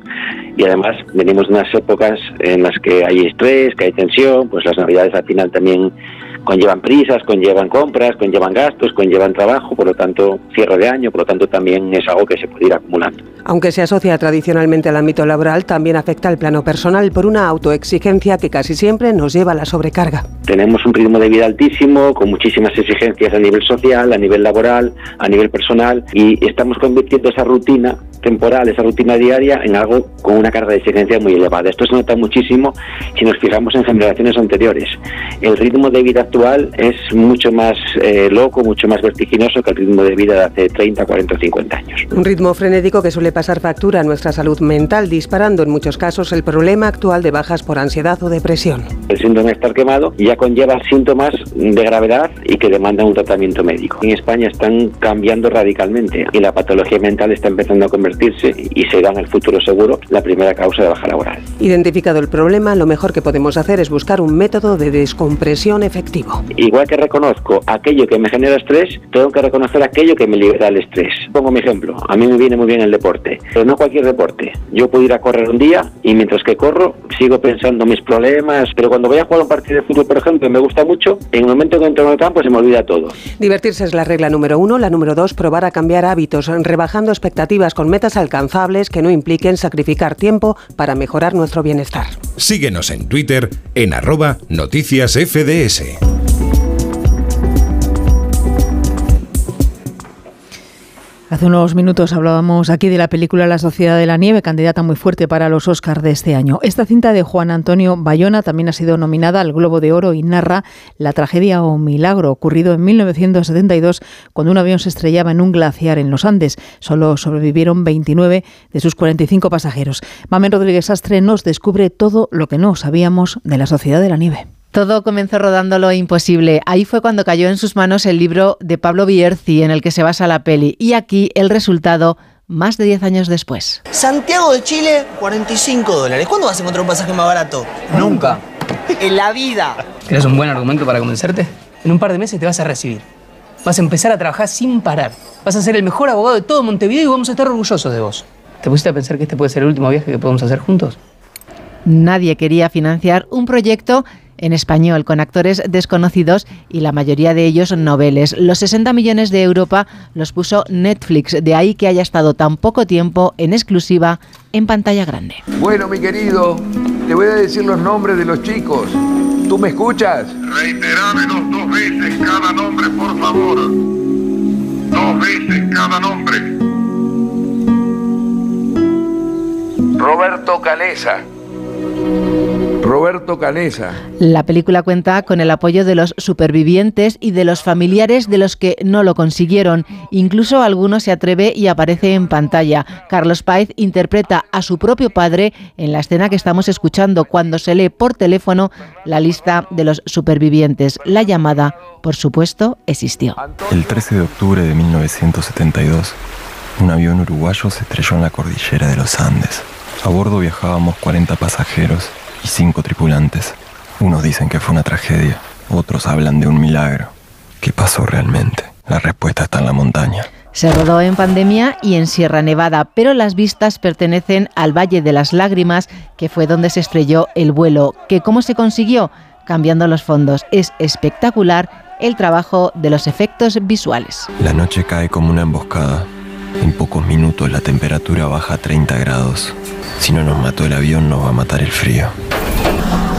Y además venimos de unas épocas en las que hay estrés, que hay tensión, pues las navidades al final también conllevan prisas, conllevan compras, conllevan gastos, conllevan trabajo, por lo tanto cierre de año, por lo tanto también es algo que se puede ir acumulando.
Aunque se asocia tradicionalmente al ámbito laboral, también afecta al plano personal por una autoexigencia que casi siempre nos lleva a la sobrecarga.
Tenemos un ritmo de vida altísimo, con muchísimas exigencias a nivel social, a nivel laboral, a nivel personal, y estamos convirtiendo esa rutina temporal, esa rutina diaria, en algo con una carga de exigencia muy elevada. Esto se nota muchísimo si nos fijamos en generaciones anteriores. El ritmo de vida actual es mucho más eh, loco, mucho más vertiginoso que el ritmo de vida de hace 30, 40 o 50 años.
Un ritmo frenético que suele pasar factura a nuestra salud mental, disparando en muchos casos el problema actual de bajas por ansiedad o depresión.
El síndrome de estar quemado ya conlleva síntomas de gravedad y que demandan un tratamiento médico. En España están cambiando radicalmente y la patología mental está empezando a convertirse y será en el futuro seguro la primera causa de baja laboral.
Identificado el problema, lo mejor que podemos hacer es buscar un método de descompresión efectivo.
Igual que reconozco aquello que me genera estrés, tengo que reconocer aquello que me libera el estrés. Pongo mi ejemplo, a mí me viene muy bien el deporte, pero no cualquier deporte. Yo puedo ir a correr un día y mientras que corro sigo pensando mis problemas, pero cuando voy a jugar un partido de fútbol, por ejemplo, me gusta mucho, en el momento que entro en el campo se me olvida todo.
Divertirse es la regla número uno, la número dos, probar a cambiar hábitos, rebajando expectativas con metas alcanzables que no impliquen sacrificar tiempo para mejorar nuestro bienestar.
Síguenos en Twitter en arroba noticias
Hace unos minutos hablábamos aquí de la película La Sociedad de la Nieve, candidata muy fuerte para los Oscars de este año. Esta cinta de Juan Antonio Bayona también ha sido nominada al Globo de Oro y narra la tragedia o milagro ocurrido en 1972 cuando un avión se estrellaba en un glaciar en los Andes. Solo sobrevivieron 29 de sus 45 pasajeros. Mamen Rodríguez Astre nos descubre todo lo que no sabíamos de la Sociedad de la Nieve.
Todo comenzó rodando lo imposible. Ahí fue cuando cayó en sus manos el libro de Pablo Bierzi en el que se basa la peli. Y aquí el resultado más de 10 años después.
Santiago de Chile, 45 dólares. ¿Cuándo vas a encontrar un pasaje más barato?
Nunca.
en la vida.
¿Tienes un buen argumento para convencerte? En un par de meses te vas a recibir. Vas a empezar a trabajar sin parar. Vas a ser el mejor abogado de todo Montevideo y vamos a estar orgullosos de vos. ¿Te pusiste a pensar que este puede ser el último viaje que podemos hacer juntos?
Nadie quería financiar un proyecto en español, con actores desconocidos y la mayoría de ellos noveles. Los 60 millones de Europa los puso Netflix, de ahí que haya estado tan poco tiempo en exclusiva en pantalla grande.
Bueno, mi querido, te voy a decir los nombres de los chicos.
¿Tú me escuchas?
Reiterámenos dos veces cada nombre, por favor. Dos veces cada nombre.
Roberto Canesa. Roberto Canesa.
La película cuenta con el apoyo de los supervivientes y de los familiares de los que no lo consiguieron. Incluso alguno se atreve y aparece en pantalla. Carlos Páez interpreta a su propio padre en la escena que estamos escuchando cuando se lee por teléfono la lista de los supervivientes. La llamada, por supuesto, existió.
El 13 de octubre de 1972, un avión uruguayo se estrelló en la cordillera de los Andes. A bordo viajábamos 40 pasajeros y 5 tripulantes. Unos dicen que fue una tragedia, otros hablan de un milagro. ¿Qué pasó realmente? La respuesta está en la montaña.
Se rodó en pandemia y en Sierra Nevada, pero las vistas pertenecen al Valle de las Lágrimas, que fue donde se estrelló el vuelo. ¿Que ¿Cómo se consiguió? Cambiando los fondos. Es espectacular el trabajo de los efectos visuales.
La noche cae como una emboscada. En pocos minutos la temperatura baja a 30 grados. Si no nos mató el avión, nos va a matar el frío.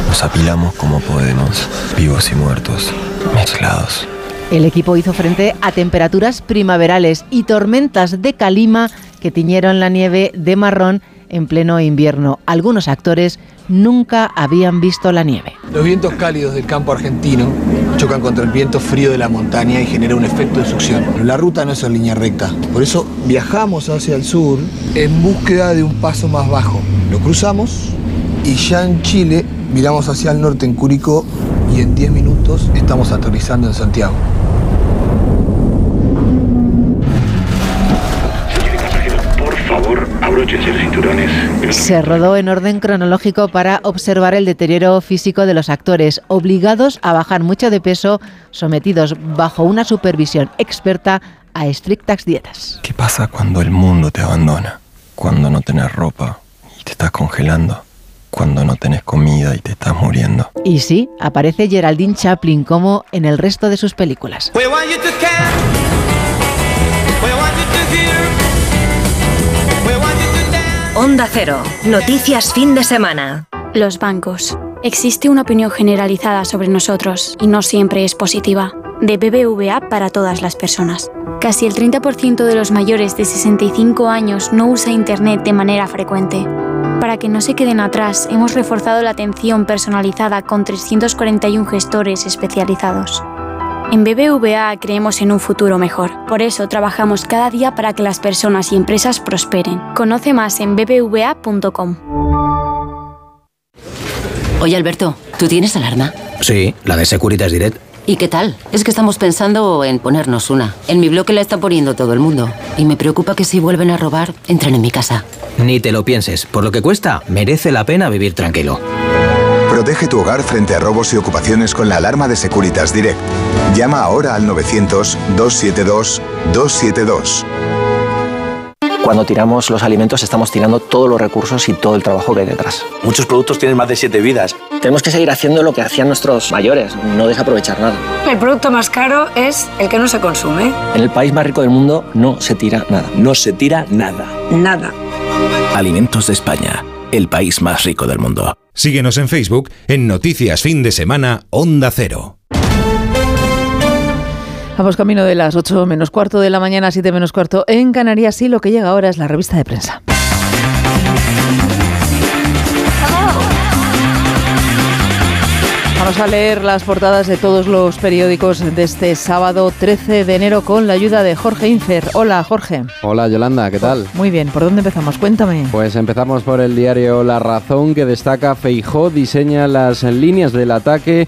Nos apilamos como podemos, vivos y muertos, mezclados.
El equipo hizo frente a temperaturas primaverales y tormentas de calima que tiñeron la nieve de marrón en pleno invierno. Algunos actores nunca habían visto la nieve.
Los vientos cálidos del campo argentino chocan contra el viento frío de la montaña y genera un efecto de succión. La ruta no es en línea recta, por eso viajamos hacia el sur en búsqueda de un paso más bajo. Lo cruzamos y ya en Chile miramos hacia el norte en Curicó y en 10 minutos estamos aterrizando en Santiago.
Abróchense los cinturones.
Se rodó en orden cronológico para observar el deterioro físico de los actores, obligados a bajar mucho de peso, sometidos bajo una supervisión experta a estrictas dietas.
¿Qué pasa cuando el mundo te abandona? Cuando no tenés ropa y te estás congelando. Cuando no tenés comida y te estás muriendo.
Y sí, aparece Geraldine Chaplin como en el resto de sus películas.
Onda Cero. Noticias fin de semana.
Los bancos. Existe una opinión generalizada sobre nosotros y no siempre es positiva. De BBVA para todas las personas. Casi el 30% de los mayores de 65 años no usa Internet de manera frecuente. Para que no se queden atrás, hemos reforzado la atención personalizada con 341 gestores especializados. En BBVA creemos en un futuro mejor. Por eso trabajamos cada día para que las personas y empresas prosperen. Conoce más en bbva.com.
Oye Alberto, ¿tú tienes alarma?
Sí, la de Securitas Direct.
¿Y qué tal? Es que estamos pensando en ponernos una. En mi bloque la está poniendo todo el mundo. Y me preocupa que si vuelven a robar, entren en mi casa.
Ni te lo pienses. Por lo que cuesta, merece la pena vivir tranquilo.
Protege tu hogar frente a robos y ocupaciones con la alarma de Securitas Direct. Llama ahora al 900-272-272.
Cuando tiramos los alimentos estamos tirando todos los recursos y todo el trabajo que hay detrás.
Muchos productos tienen más de siete vidas.
Tenemos que seguir haciendo lo que hacían nuestros mayores, no desaprovechar nada.
El producto más caro es el que no se consume.
En el país más rico del mundo no se tira nada.
No se tira nada.
Nada.
Alimentos de España, el país más rico del mundo.
Síguenos en Facebook en Noticias Fin de Semana Onda Cero.
Vamos camino de las 8 menos cuarto de la mañana, 7 menos cuarto en Canarias y lo que llega ahora es la revista de prensa. Vamos a leer las portadas de todos los periódicos de este sábado 13 de enero con la ayuda de Jorge Infer. Hola Jorge.
Hola Yolanda, ¿qué tal?
Muy bien, ¿por dónde empezamos? Cuéntame.
Pues empezamos por el diario La Razón que destaca Feijó diseña las líneas del ataque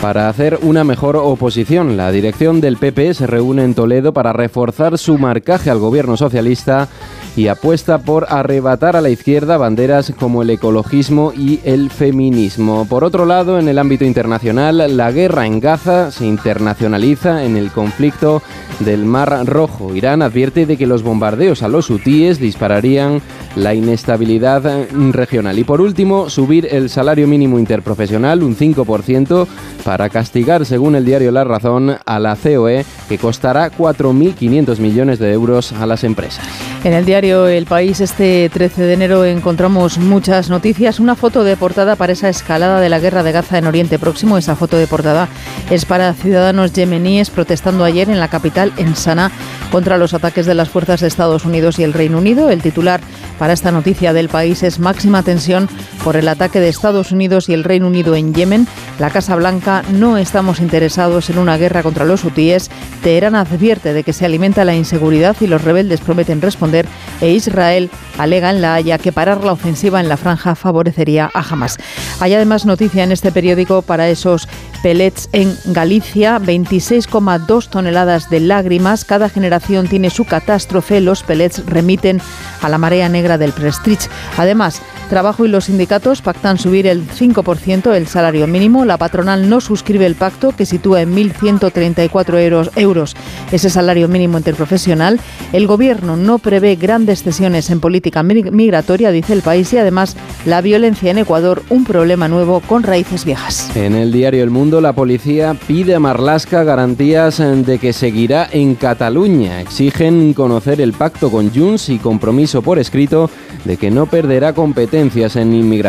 para hacer una mejor oposición. La dirección del PP se reúne en Toledo para reforzar su marcaje al gobierno socialista y apuesta por arrebatar a la izquierda banderas como el ecologismo y el feminismo. Por otro lado, en el ámbito internacional, la guerra en Gaza se internacionaliza en el conflicto del Mar Rojo. Irán advierte de que los bombardeos a los hutíes dispararían la inestabilidad regional. Y por último, subir el salario mínimo interprofesional un 5% para castigar, según el diario La Razón, a la COE, que costará 4.500 millones de euros a las empresas.
En el diario El País este 13 de enero encontramos muchas noticias. Una foto de portada para esa escalada de la guerra de Gaza en Oriente Próximo. Esa foto de portada es para ciudadanos yemeníes protestando ayer en la capital, en Sanaa, contra los ataques de las fuerzas de Estados Unidos y el Reino Unido. El titular para esta noticia del país es máxima tensión por el ataque de Estados Unidos y el Reino Unido en Yemen. La Casa Blanca no estamos interesados en una guerra contra los hutíes. Teherán advierte de que se alimenta la inseguridad y los rebeldes prometen responder e Israel alega en La Haya que parar la ofensiva en la franja favorecería a Hamas. Hay además noticia en este periódico para esos pellets en Galicia, 26,2 toneladas de lágrimas. Cada generación tiene su catástrofe. Los pellets remiten a la marea negra del Prestige. Además, Trabajo y los sindicatos pactan subir el 5% el salario mínimo. La patronal no suscribe el pacto que sitúa en 1.134 euros, euros ese salario mínimo interprofesional. El gobierno no prevé grandes cesiones en política migratoria, dice el país, y además la violencia en Ecuador, un problema nuevo con raíces viejas.
En el diario El Mundo, la policía pide a Marlasca garantías de que seguirá en Cataluña. Exigen conocer el pacto con Junts y compromiso por escrito de que no perderá competencias en inmigración.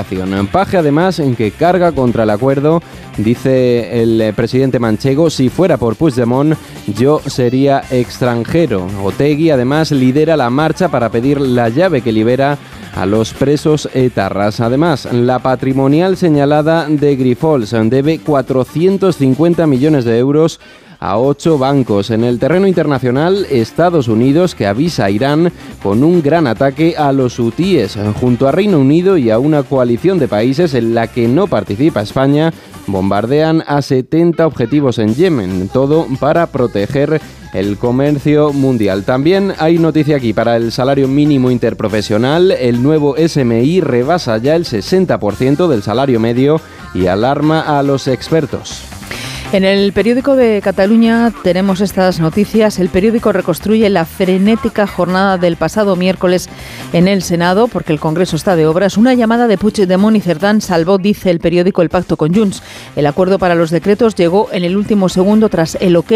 Paje además en que carga contra el acuerdo, dice el eh, presidente manchego, si fuera por Puigdemont yo sería extranjero. Otegui además lidera la marcha para pedir la llave que libera a los presos etarras. Además, la patrimonial señalada de Grifols debe 450 millones de euros a ocho bancos. En el terreno internacional, Estados Unidos que avisa a Irán con un gran ataque a los hutíes, junto a Reino Unido y a una coalición de países en la que no participa España, bombardean a 70 objetivos en Yemen, todo para proteger el comercio mundial. También hay noticia aquí para el salario mínimo interprofesional. El nuevo SMI rebasa ya el 60% del salario medio y alarma a los expertos.
En el periódico de Cataluña tenemos estas noticias. El periódico reconstruye la frenética jornada del pasado miércoles en el Senado, porque el Congreso está de obras. Una llamada de Puigdemont y Cerdán salvó, dice el periódico, el pacto con Junts. El acuerdo para los decretos llegó en el último segundo tras el ok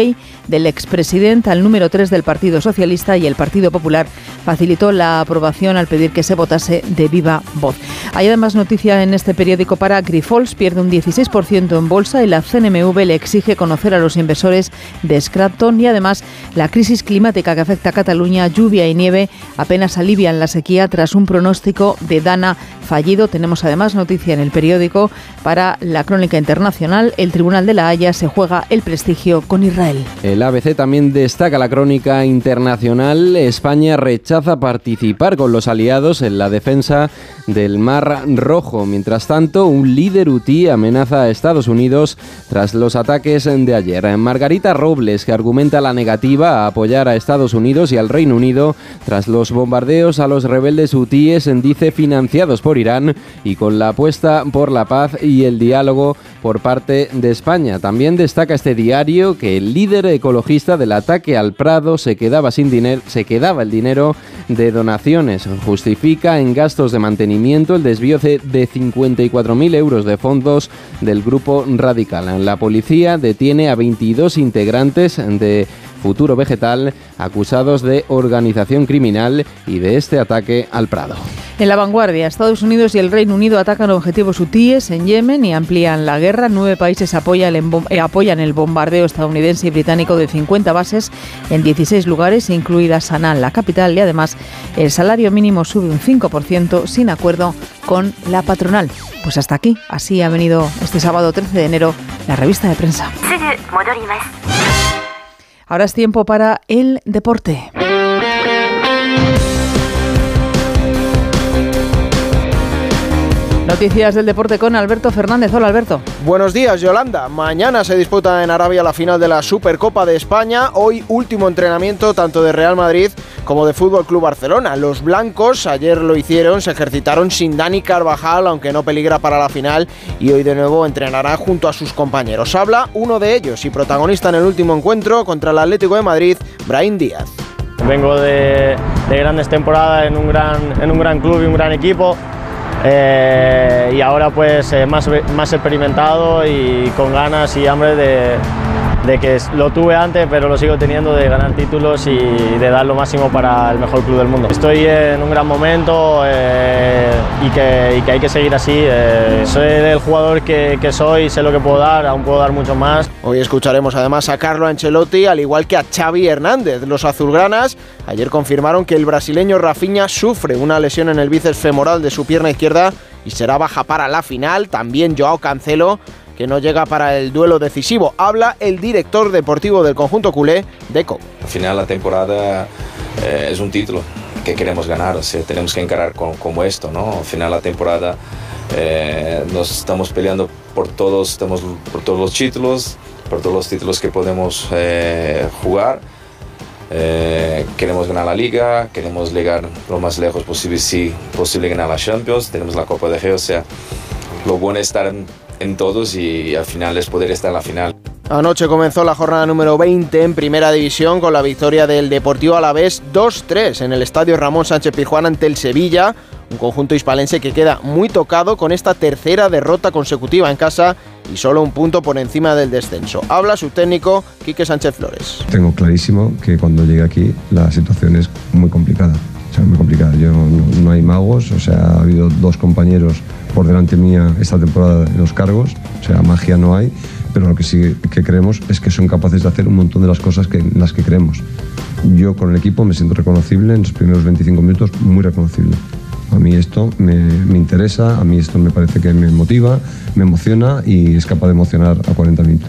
del expresidente al número 3 del Partido Socialista y el Partido Popular facilitó la aprobación al pedir que se votase de viva voz. Hay además noticia en este periódico para Grifols, pierde un 16% en bolsa y la CNMV le exige conocer a los inversores de Scraton y además la crisis climática que afecta a Cataluña, lluvia y nieve, apenas alivian la sequía tras un pronóstico de Dana fallido. Tenemos además noticia en el periódico para la crónica internacional. El Tribunal de la Haya se juega el prestigio con Israel.
El ABC también destaca la crónica internacional. España rechaza participar con los aliados en la defensa del Mar Rojo. Mientras tanto, un líder UTI amenaza a Estados Unidos tras los ataques de ayer. Margarita Robles, que argumenta la negativa a apoyar a Estados Unidos y al Reino Unido tras los bombardeos a los rebeldes hutíes, dice financiados por Irán y con la apuesta por la paz y el diálogo por parte de España. También destaca este diario que el líder ecologista del ataque al Prado se quedaba sin dinero, se quedaba el dinero de donaciones. Justifica en gastos de mantenimiento el desvío de 54.000 euros de fondos del grupo radical. La policía detiene a 22 integrantes de Futuro Vegetal acusados de organización criminal y de este ataque al Prado.
En la vanguardia, Estados Unidos y el Reino Unido atacan objetivos hutíes en Yemen y amplían la guerra. Nueve países apoyan el, eh, apoyan el bombardeo estadounidense y británico de 50 bases en 16 lugares, incluida Sanaa, la capital, y además el salario mínimo sube un 5% sin acuerdo con la patronal. Pues hasta aquí, así ha venido este sábado 13 de enero la revista de prensa. Ahora es tiempo para el deporte. Noticias del deporte con Alberto Fernández. Hola Alberto.
Buenos días Yolanda. Mañana se disputa en Arabia la final de la Supercopa de España. Hoy último entrenamiento tanto de Real Madrid como de Fútbol Club Barcelona. Los blancos ayer lo hicieron, se ejercitaron sin Dani Carvajal, aunque no peligra para la final, y hoy de nuevo entrenará junto a sus compañeros. Habla uno de ellos y protagonista en el último encuentro contra el Atlético de Madrid, Brahim Díaz.
Vengo de, grandes temporadas en un, gran, en un gran club y un gran equipo
Eh, y ahora pues eh, más, más experimentado y con ganas y hambre de, de que lo tuve antes, pero lo sigo teniendo de ganar títulos y de dar lo máximo para el mejor club del mundo. Estoy en un gran momento eh, y, que, y, que, hay que seguir así. Eh, soy el jugador que, que, soy, sé lo que puedo dar, aún puedo dar mucho más.
Hoy escucharemos además a Carlo Ancelotti, al igual que a Xavi Hernández. Los azulgranas ayer confirmaron que el brasileño Rafinha sufre una lesión en el bíceps femoral de su pierna izquierda y será baja para la final. También Joao Cancelo que no llega para el duelo decisivo. Habla el director deportivo del conjunto culé, Deco.
Al final la temporada eh, es un título que queremos ganar, o sea, tenemos que encarar con, como esto, ¿no? Al final la temporada eh, nos estamos peleando por todos, estamos por todos los títulos, por todos los títulos que podemos eh, jugar. Eh, queremos ganar la liga, queremos llegar lo más lejos posible, si posible ganar la Champions, tenemos la Copa de G, o sea, lo bueno es estar en, en todos y al final es poder estar en la final.
Anoche comenzó la jornada número 20 en Primera División con la victoria del Deportivo Alavés 2-3 en el Estadio Ramón Sánchez Pizjuán ante el Sevilla, un conjunto hispalense que queda muy tocado con esta tercera derrota consecutiva en casa y solo un punto por encima del descenso. Habla su técnico Quique Sánchez Flores.
Tengo clarísimo que cuando llegue aquí la situación es muy complicada. O sea, muy complicada. Yo, no, no hay magos, o sea, ha habido dos compañeros por delante mía esta temporada en los cargos, o sea, magia no hay, pero lo que sí que creemos es que son capaces de hacer un montón de las cosas que, en las que creemos. Yo con el equipo me siento reconocible, en los primeros 25 minutos muy reconocible. A mí esto me, me, interesa, a mí esto me parece que me motiva, me emociona y es capaz de emocionar a 40.000.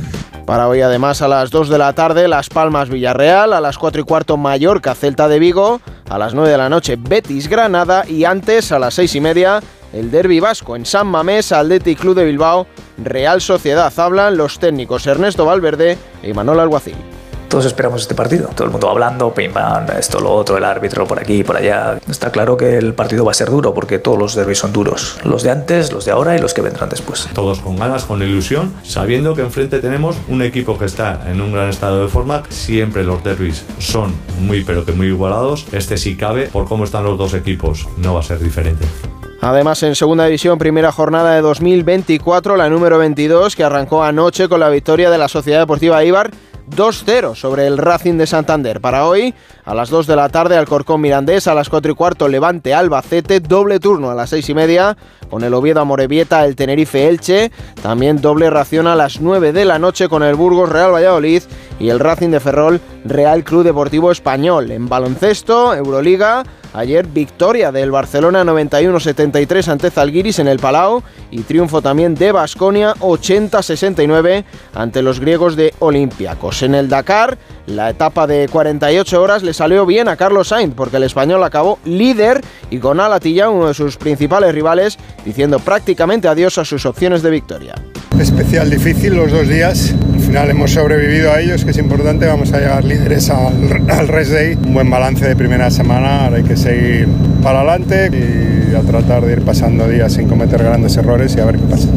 Para hoy además a las 2 de la tarde Las Palmas Villarreal, a las 4 y cuarto Mallorca Celta de Vigo, a las 9 de la noche Betis Granada y antes a las 6 y media el derby vasco en San Mamés, Athletic Club de Bilbao, Real Sociedad. Hablan los técnicos Ernesto Valverde y Manuel Alguacil.
Todos esperamos este partido, todo el mundo hablando, pim pam, esto, lo otro, el árbitro por aquí, por allá. Está claro que el partido va a ser duro porque todos los derbis son duros. Los de antes, los de ahora y los que vendrán después.
Todos con ganas, con ilusión, sabiendo que enfrente tenemos un equipo que está en un gran estado de forma. Siempre los derbis son muy pero que muy igualados. Este sí cabe, por cómo están los dos equipos, no va a ser diferente.
Además, en segunda división, primera jornada de 2024, la número 22, que arrancó anoche con la victoria de la Sociedad Deportiva Ibar 2-0 sobre el Racing de Santander. Para hoy, a las 2 de la tarde, Alcorcón Mirandés, a las 4 y cuarto, Levante Albacete, doble turno a las 6 y media, con el Oviedo Amorebieta, el Tenerife Elche, también doble ración a las 9 de la noche con el Burgos Real Valladolid y el Racing de Ferrol Real Club Deportivo Español. En baloncesto, Euroliga, Ayer victoria del Barcelona 91-73 ante Zalgiris en el Palau y triunfo también de Basconia 80-69 ante los griegos de Olympiacos. En el Dakar, la etapa de 48 horas le salió bien a Carlos Sainz porque el español acabó líder y con Alatilla, uno de sus principales rivales, diciendo prácticamente adiós a sus opciones de victoria.
Especial difícil los dos días. Al final hemos sobrevivido a ellos, que es importante. Vamos a llegar líderes al, al Rest Day. Un buen balance de primera semana. Ahora hay que seguir para adelante y a tratar de ir pasando días sin cometer grandes errores y a ver qué pasa.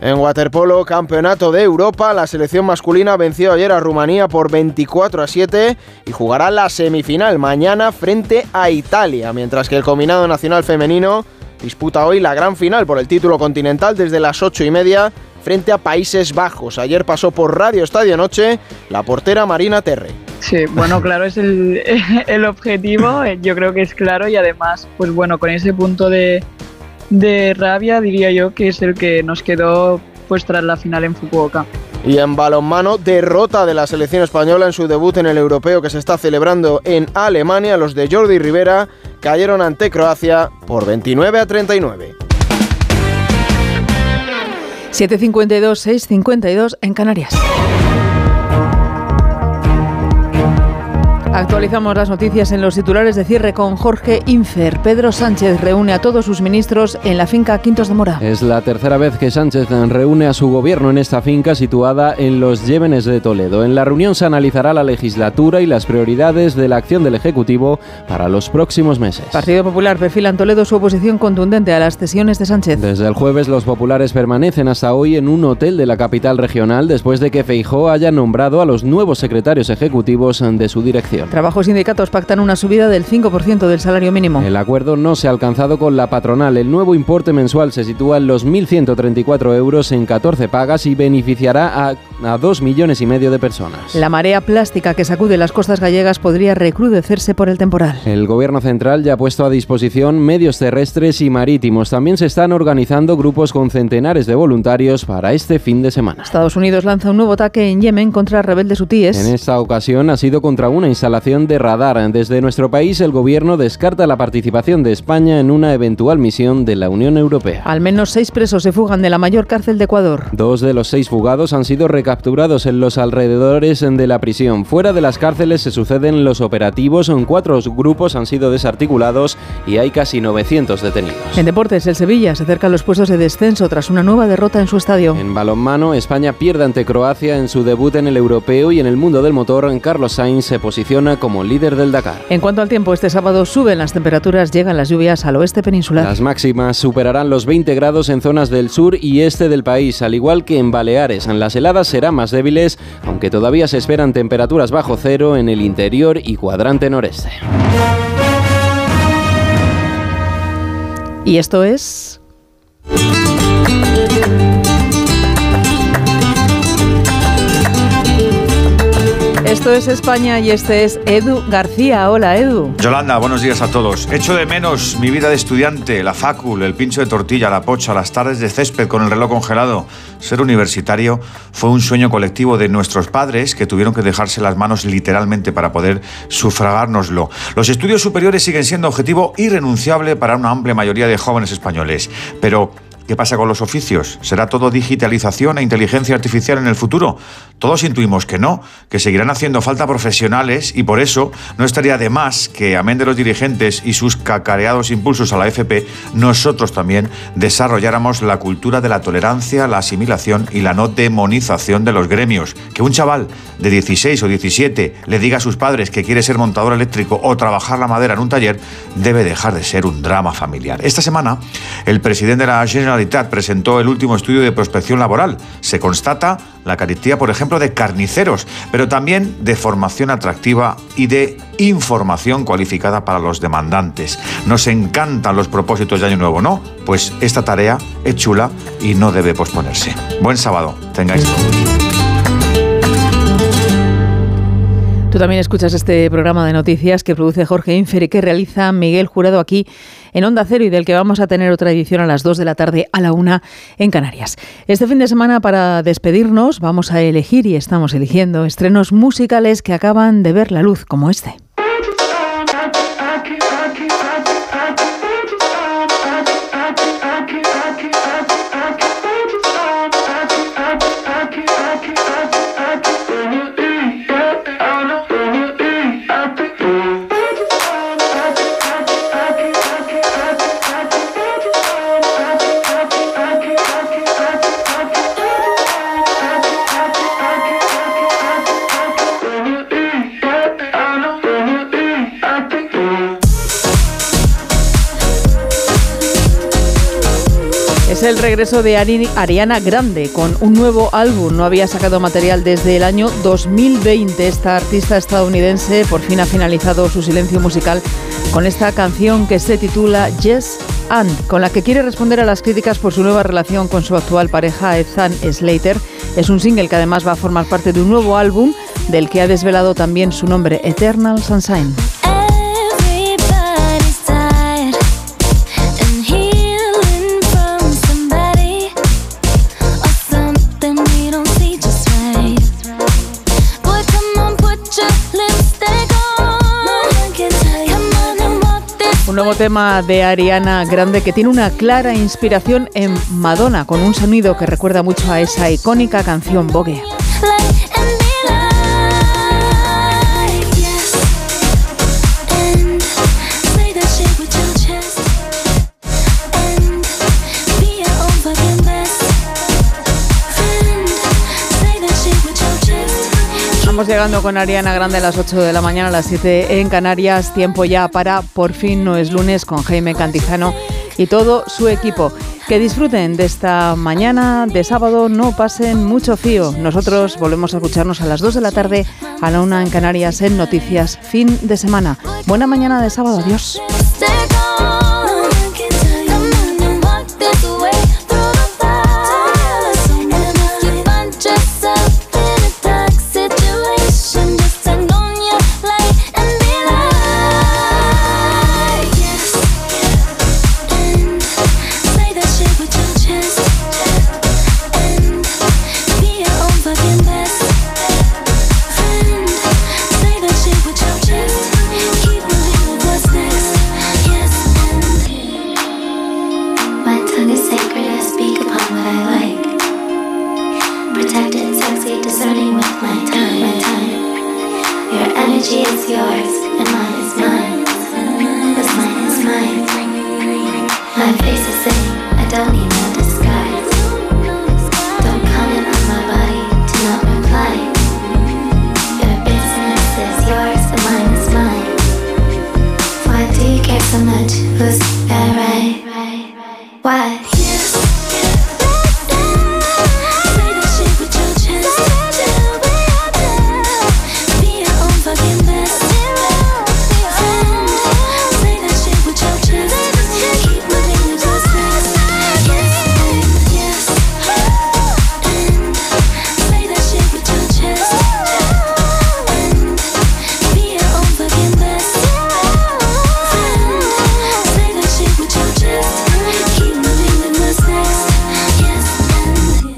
En waterpolo, campeonato de Europa, la selección masculina venció ayer a Rumanía por 24 a 7 y jugará la semifinal mañana frente a Italia, mientras que el combinado nacional femenino disputa hoy la gran final por el título continental desde las 8 y media frente a Países Bajos. Ayer pasó por Radio Estadio Noche la portera Marina Terre.
Sí, bueno, claro, es el, el, objetivo, yo creo que es claro y además, pues bueno, con ese punto de, de rabia diría yo que es el que nos quedó pues tras la final en Fukuoka.
Y en balonmano, derrota de la selección española en su debut en el europeo que se está celebrando en Alemania. Los de Jordi Rivera cayeron ante Croacia por 29 a 39.
7.52, 6.52 en Canarias. Actualizamos las noticias en los titulares de cierre con Jorge Infer. Pedro Sánchez reúne a todos sus ministros en la finca Quintos de Mora.
Es la tercera vez que Sánchez reúne a su gobierno en esta finca situada en los Llévenes de Toledo. En la reunión se analizará la legislatura y las prioridades de la acción del Ejecutivo para los próximos meses.
Partido Popular perfila en Toledo su oposición contundente a las cesiones de Sánchez.
Desde el jueves los populares permanecen hasta hoy en un hotel de la capital regional después de que Feijó haya nombrado a los nuevos secretarios ejecutivos de su dirección.
Trabajo y sindicatos pactan una subida del 5% del salario mínimo.
El acuerdo no se ha alcanzado con la patronal. El nuevo importe mensual se sitúa en los 1.134 euros en 14 pagas y beneficiará a, a 2 millones y medio de personas.
La marea plástica que sacude las costas gallegas podría recrudecerse por el temporal.
El gobierno central ya ha puesto a disposición medios terrestres y marítimos. También se están organizando grupos con centenares de voluntarios para este fin de semana.
Estados Unidos lanza un nuevo ataque en Yemen contra rebeldes hutíes.
En esta ocasión ha sido contra una instalación de radar. Desde nuestro país el gobierno descarta la participación de España en una eventual misión de la Unión Europea.
Al menos seis presos se fugan de la mayor cárcel de Ecuador.
Dos de los seis fugados han sido recapturados en los alrededores de la prisión. Fuera de las cárceles se suceden los operativos. Cuatro grupos han sido desarticulados y hay casi 900 detenidos.
En deportes, el Sevilla se acerca a los puestos de descenso tras una nueva derrota en su estadio.
En balonmano, España pierde ante Croacia en su debut en el europeo y en el mundo del motor, Carlos Sainz se posiciona como líder del Dakar.
En cuanto al tiempo, este sábado suben las temperaturas, llegan las lluvias al oeste peninsular.
Las máximas superarán los 20 grados en zonas del sur y este del país, al igual que en Baleares. Las heladas serán más débiles, aunque todavía se esperan temperaturas bajo cero en el interior y cuadrante noreste.
Y esto es... Esto es España y este es Edu García. Hola, Edu.
Yolanda, buenos días a todos. Echo de menos mi vida de estudiante, la facul, el pincho de tortilla, la pocha, las tardes de césped con el reloj congelado. Ser universitario fue un sueño colectivo de nuestros padres que tuvieron que dejarse las manos literalmente para poder sufragárnoslo. Los estudios superiores siguen siendo objetivo irrenunciable para una amplia mayoría de jóvenes españoles. Pero ¿Qué pasa con los oficios? ¿Será todo digitalización e inteligencia artificial en el futuro? Todos intuimos que no, que seguirán haciendo falta profesionales y por eso no estaría de más que, amén de los dirigentes y sus cacareados impulsos a la FP, nosotros también desarrolláramos la cultura de la tolerancia, la asimilación y la no demonización de los gremios. Que un chaval de 16 o 17 le diga a sus padres que quiere ser montador eléctrico o trabajar la madera en un taller debe dejar de ser un drama familiar. Esta semana, el presidente de la General presentó el último estudio de prospección laboral. Se constata la carestía, por ejemplo, de carniceros, pero también de formación atractiva y de información cualificada para los demandantes. Nos encantan los propósitos de Año Nuevo, ¿no? Pues esta tarea es chula y no debe posponerse. Buen sábado, tengáis todos.
Tú también escuchas este programa de noticias que produce Jorge Infer y que realiza Miguel Jurado aquí en Onda Cero y del que vamos a tener otra edición a las 2 de la tarde a la 1 en Canarias. Este fin de semana para despedirnos vamos a elegir y estamos eligiendo estrenos musicales que acaban de ver la luz como este. Es el regreso de Ariana Grande con un nuevo álbum. No había sacado material desde el año 2020. Esta artista estadounidense por fin ha finalizado su silencio musical con esta canción que se titula Yes and, con la que quiere responder a las críticas por su nueva relación con su actual pareja Ethan Slater. Es un single que además va a formar parte de un nuevo álbum del que ha desvelado también su nombre, Eternal Sunshine. Nuevo tema de Ariana Grande que tiene una clara inspiración en Madonna, con un sonido que recuerda mucho a esa icónica canción Vogue. Llegando con Ariana Grande a las 8 de la mañana, a las 7 en Canarias. Tiempo ya para Por fin no es lunes con Jaime Cantizano
y todo su equipo. Que disfruten de esta mañana de sábado, no pasen mucho frío. Nosotros volvemos a escucharnos a las 2 de la tarde, a la una en Canarias en Noticias, fin de semana. Buena mañana de sábado, adiós.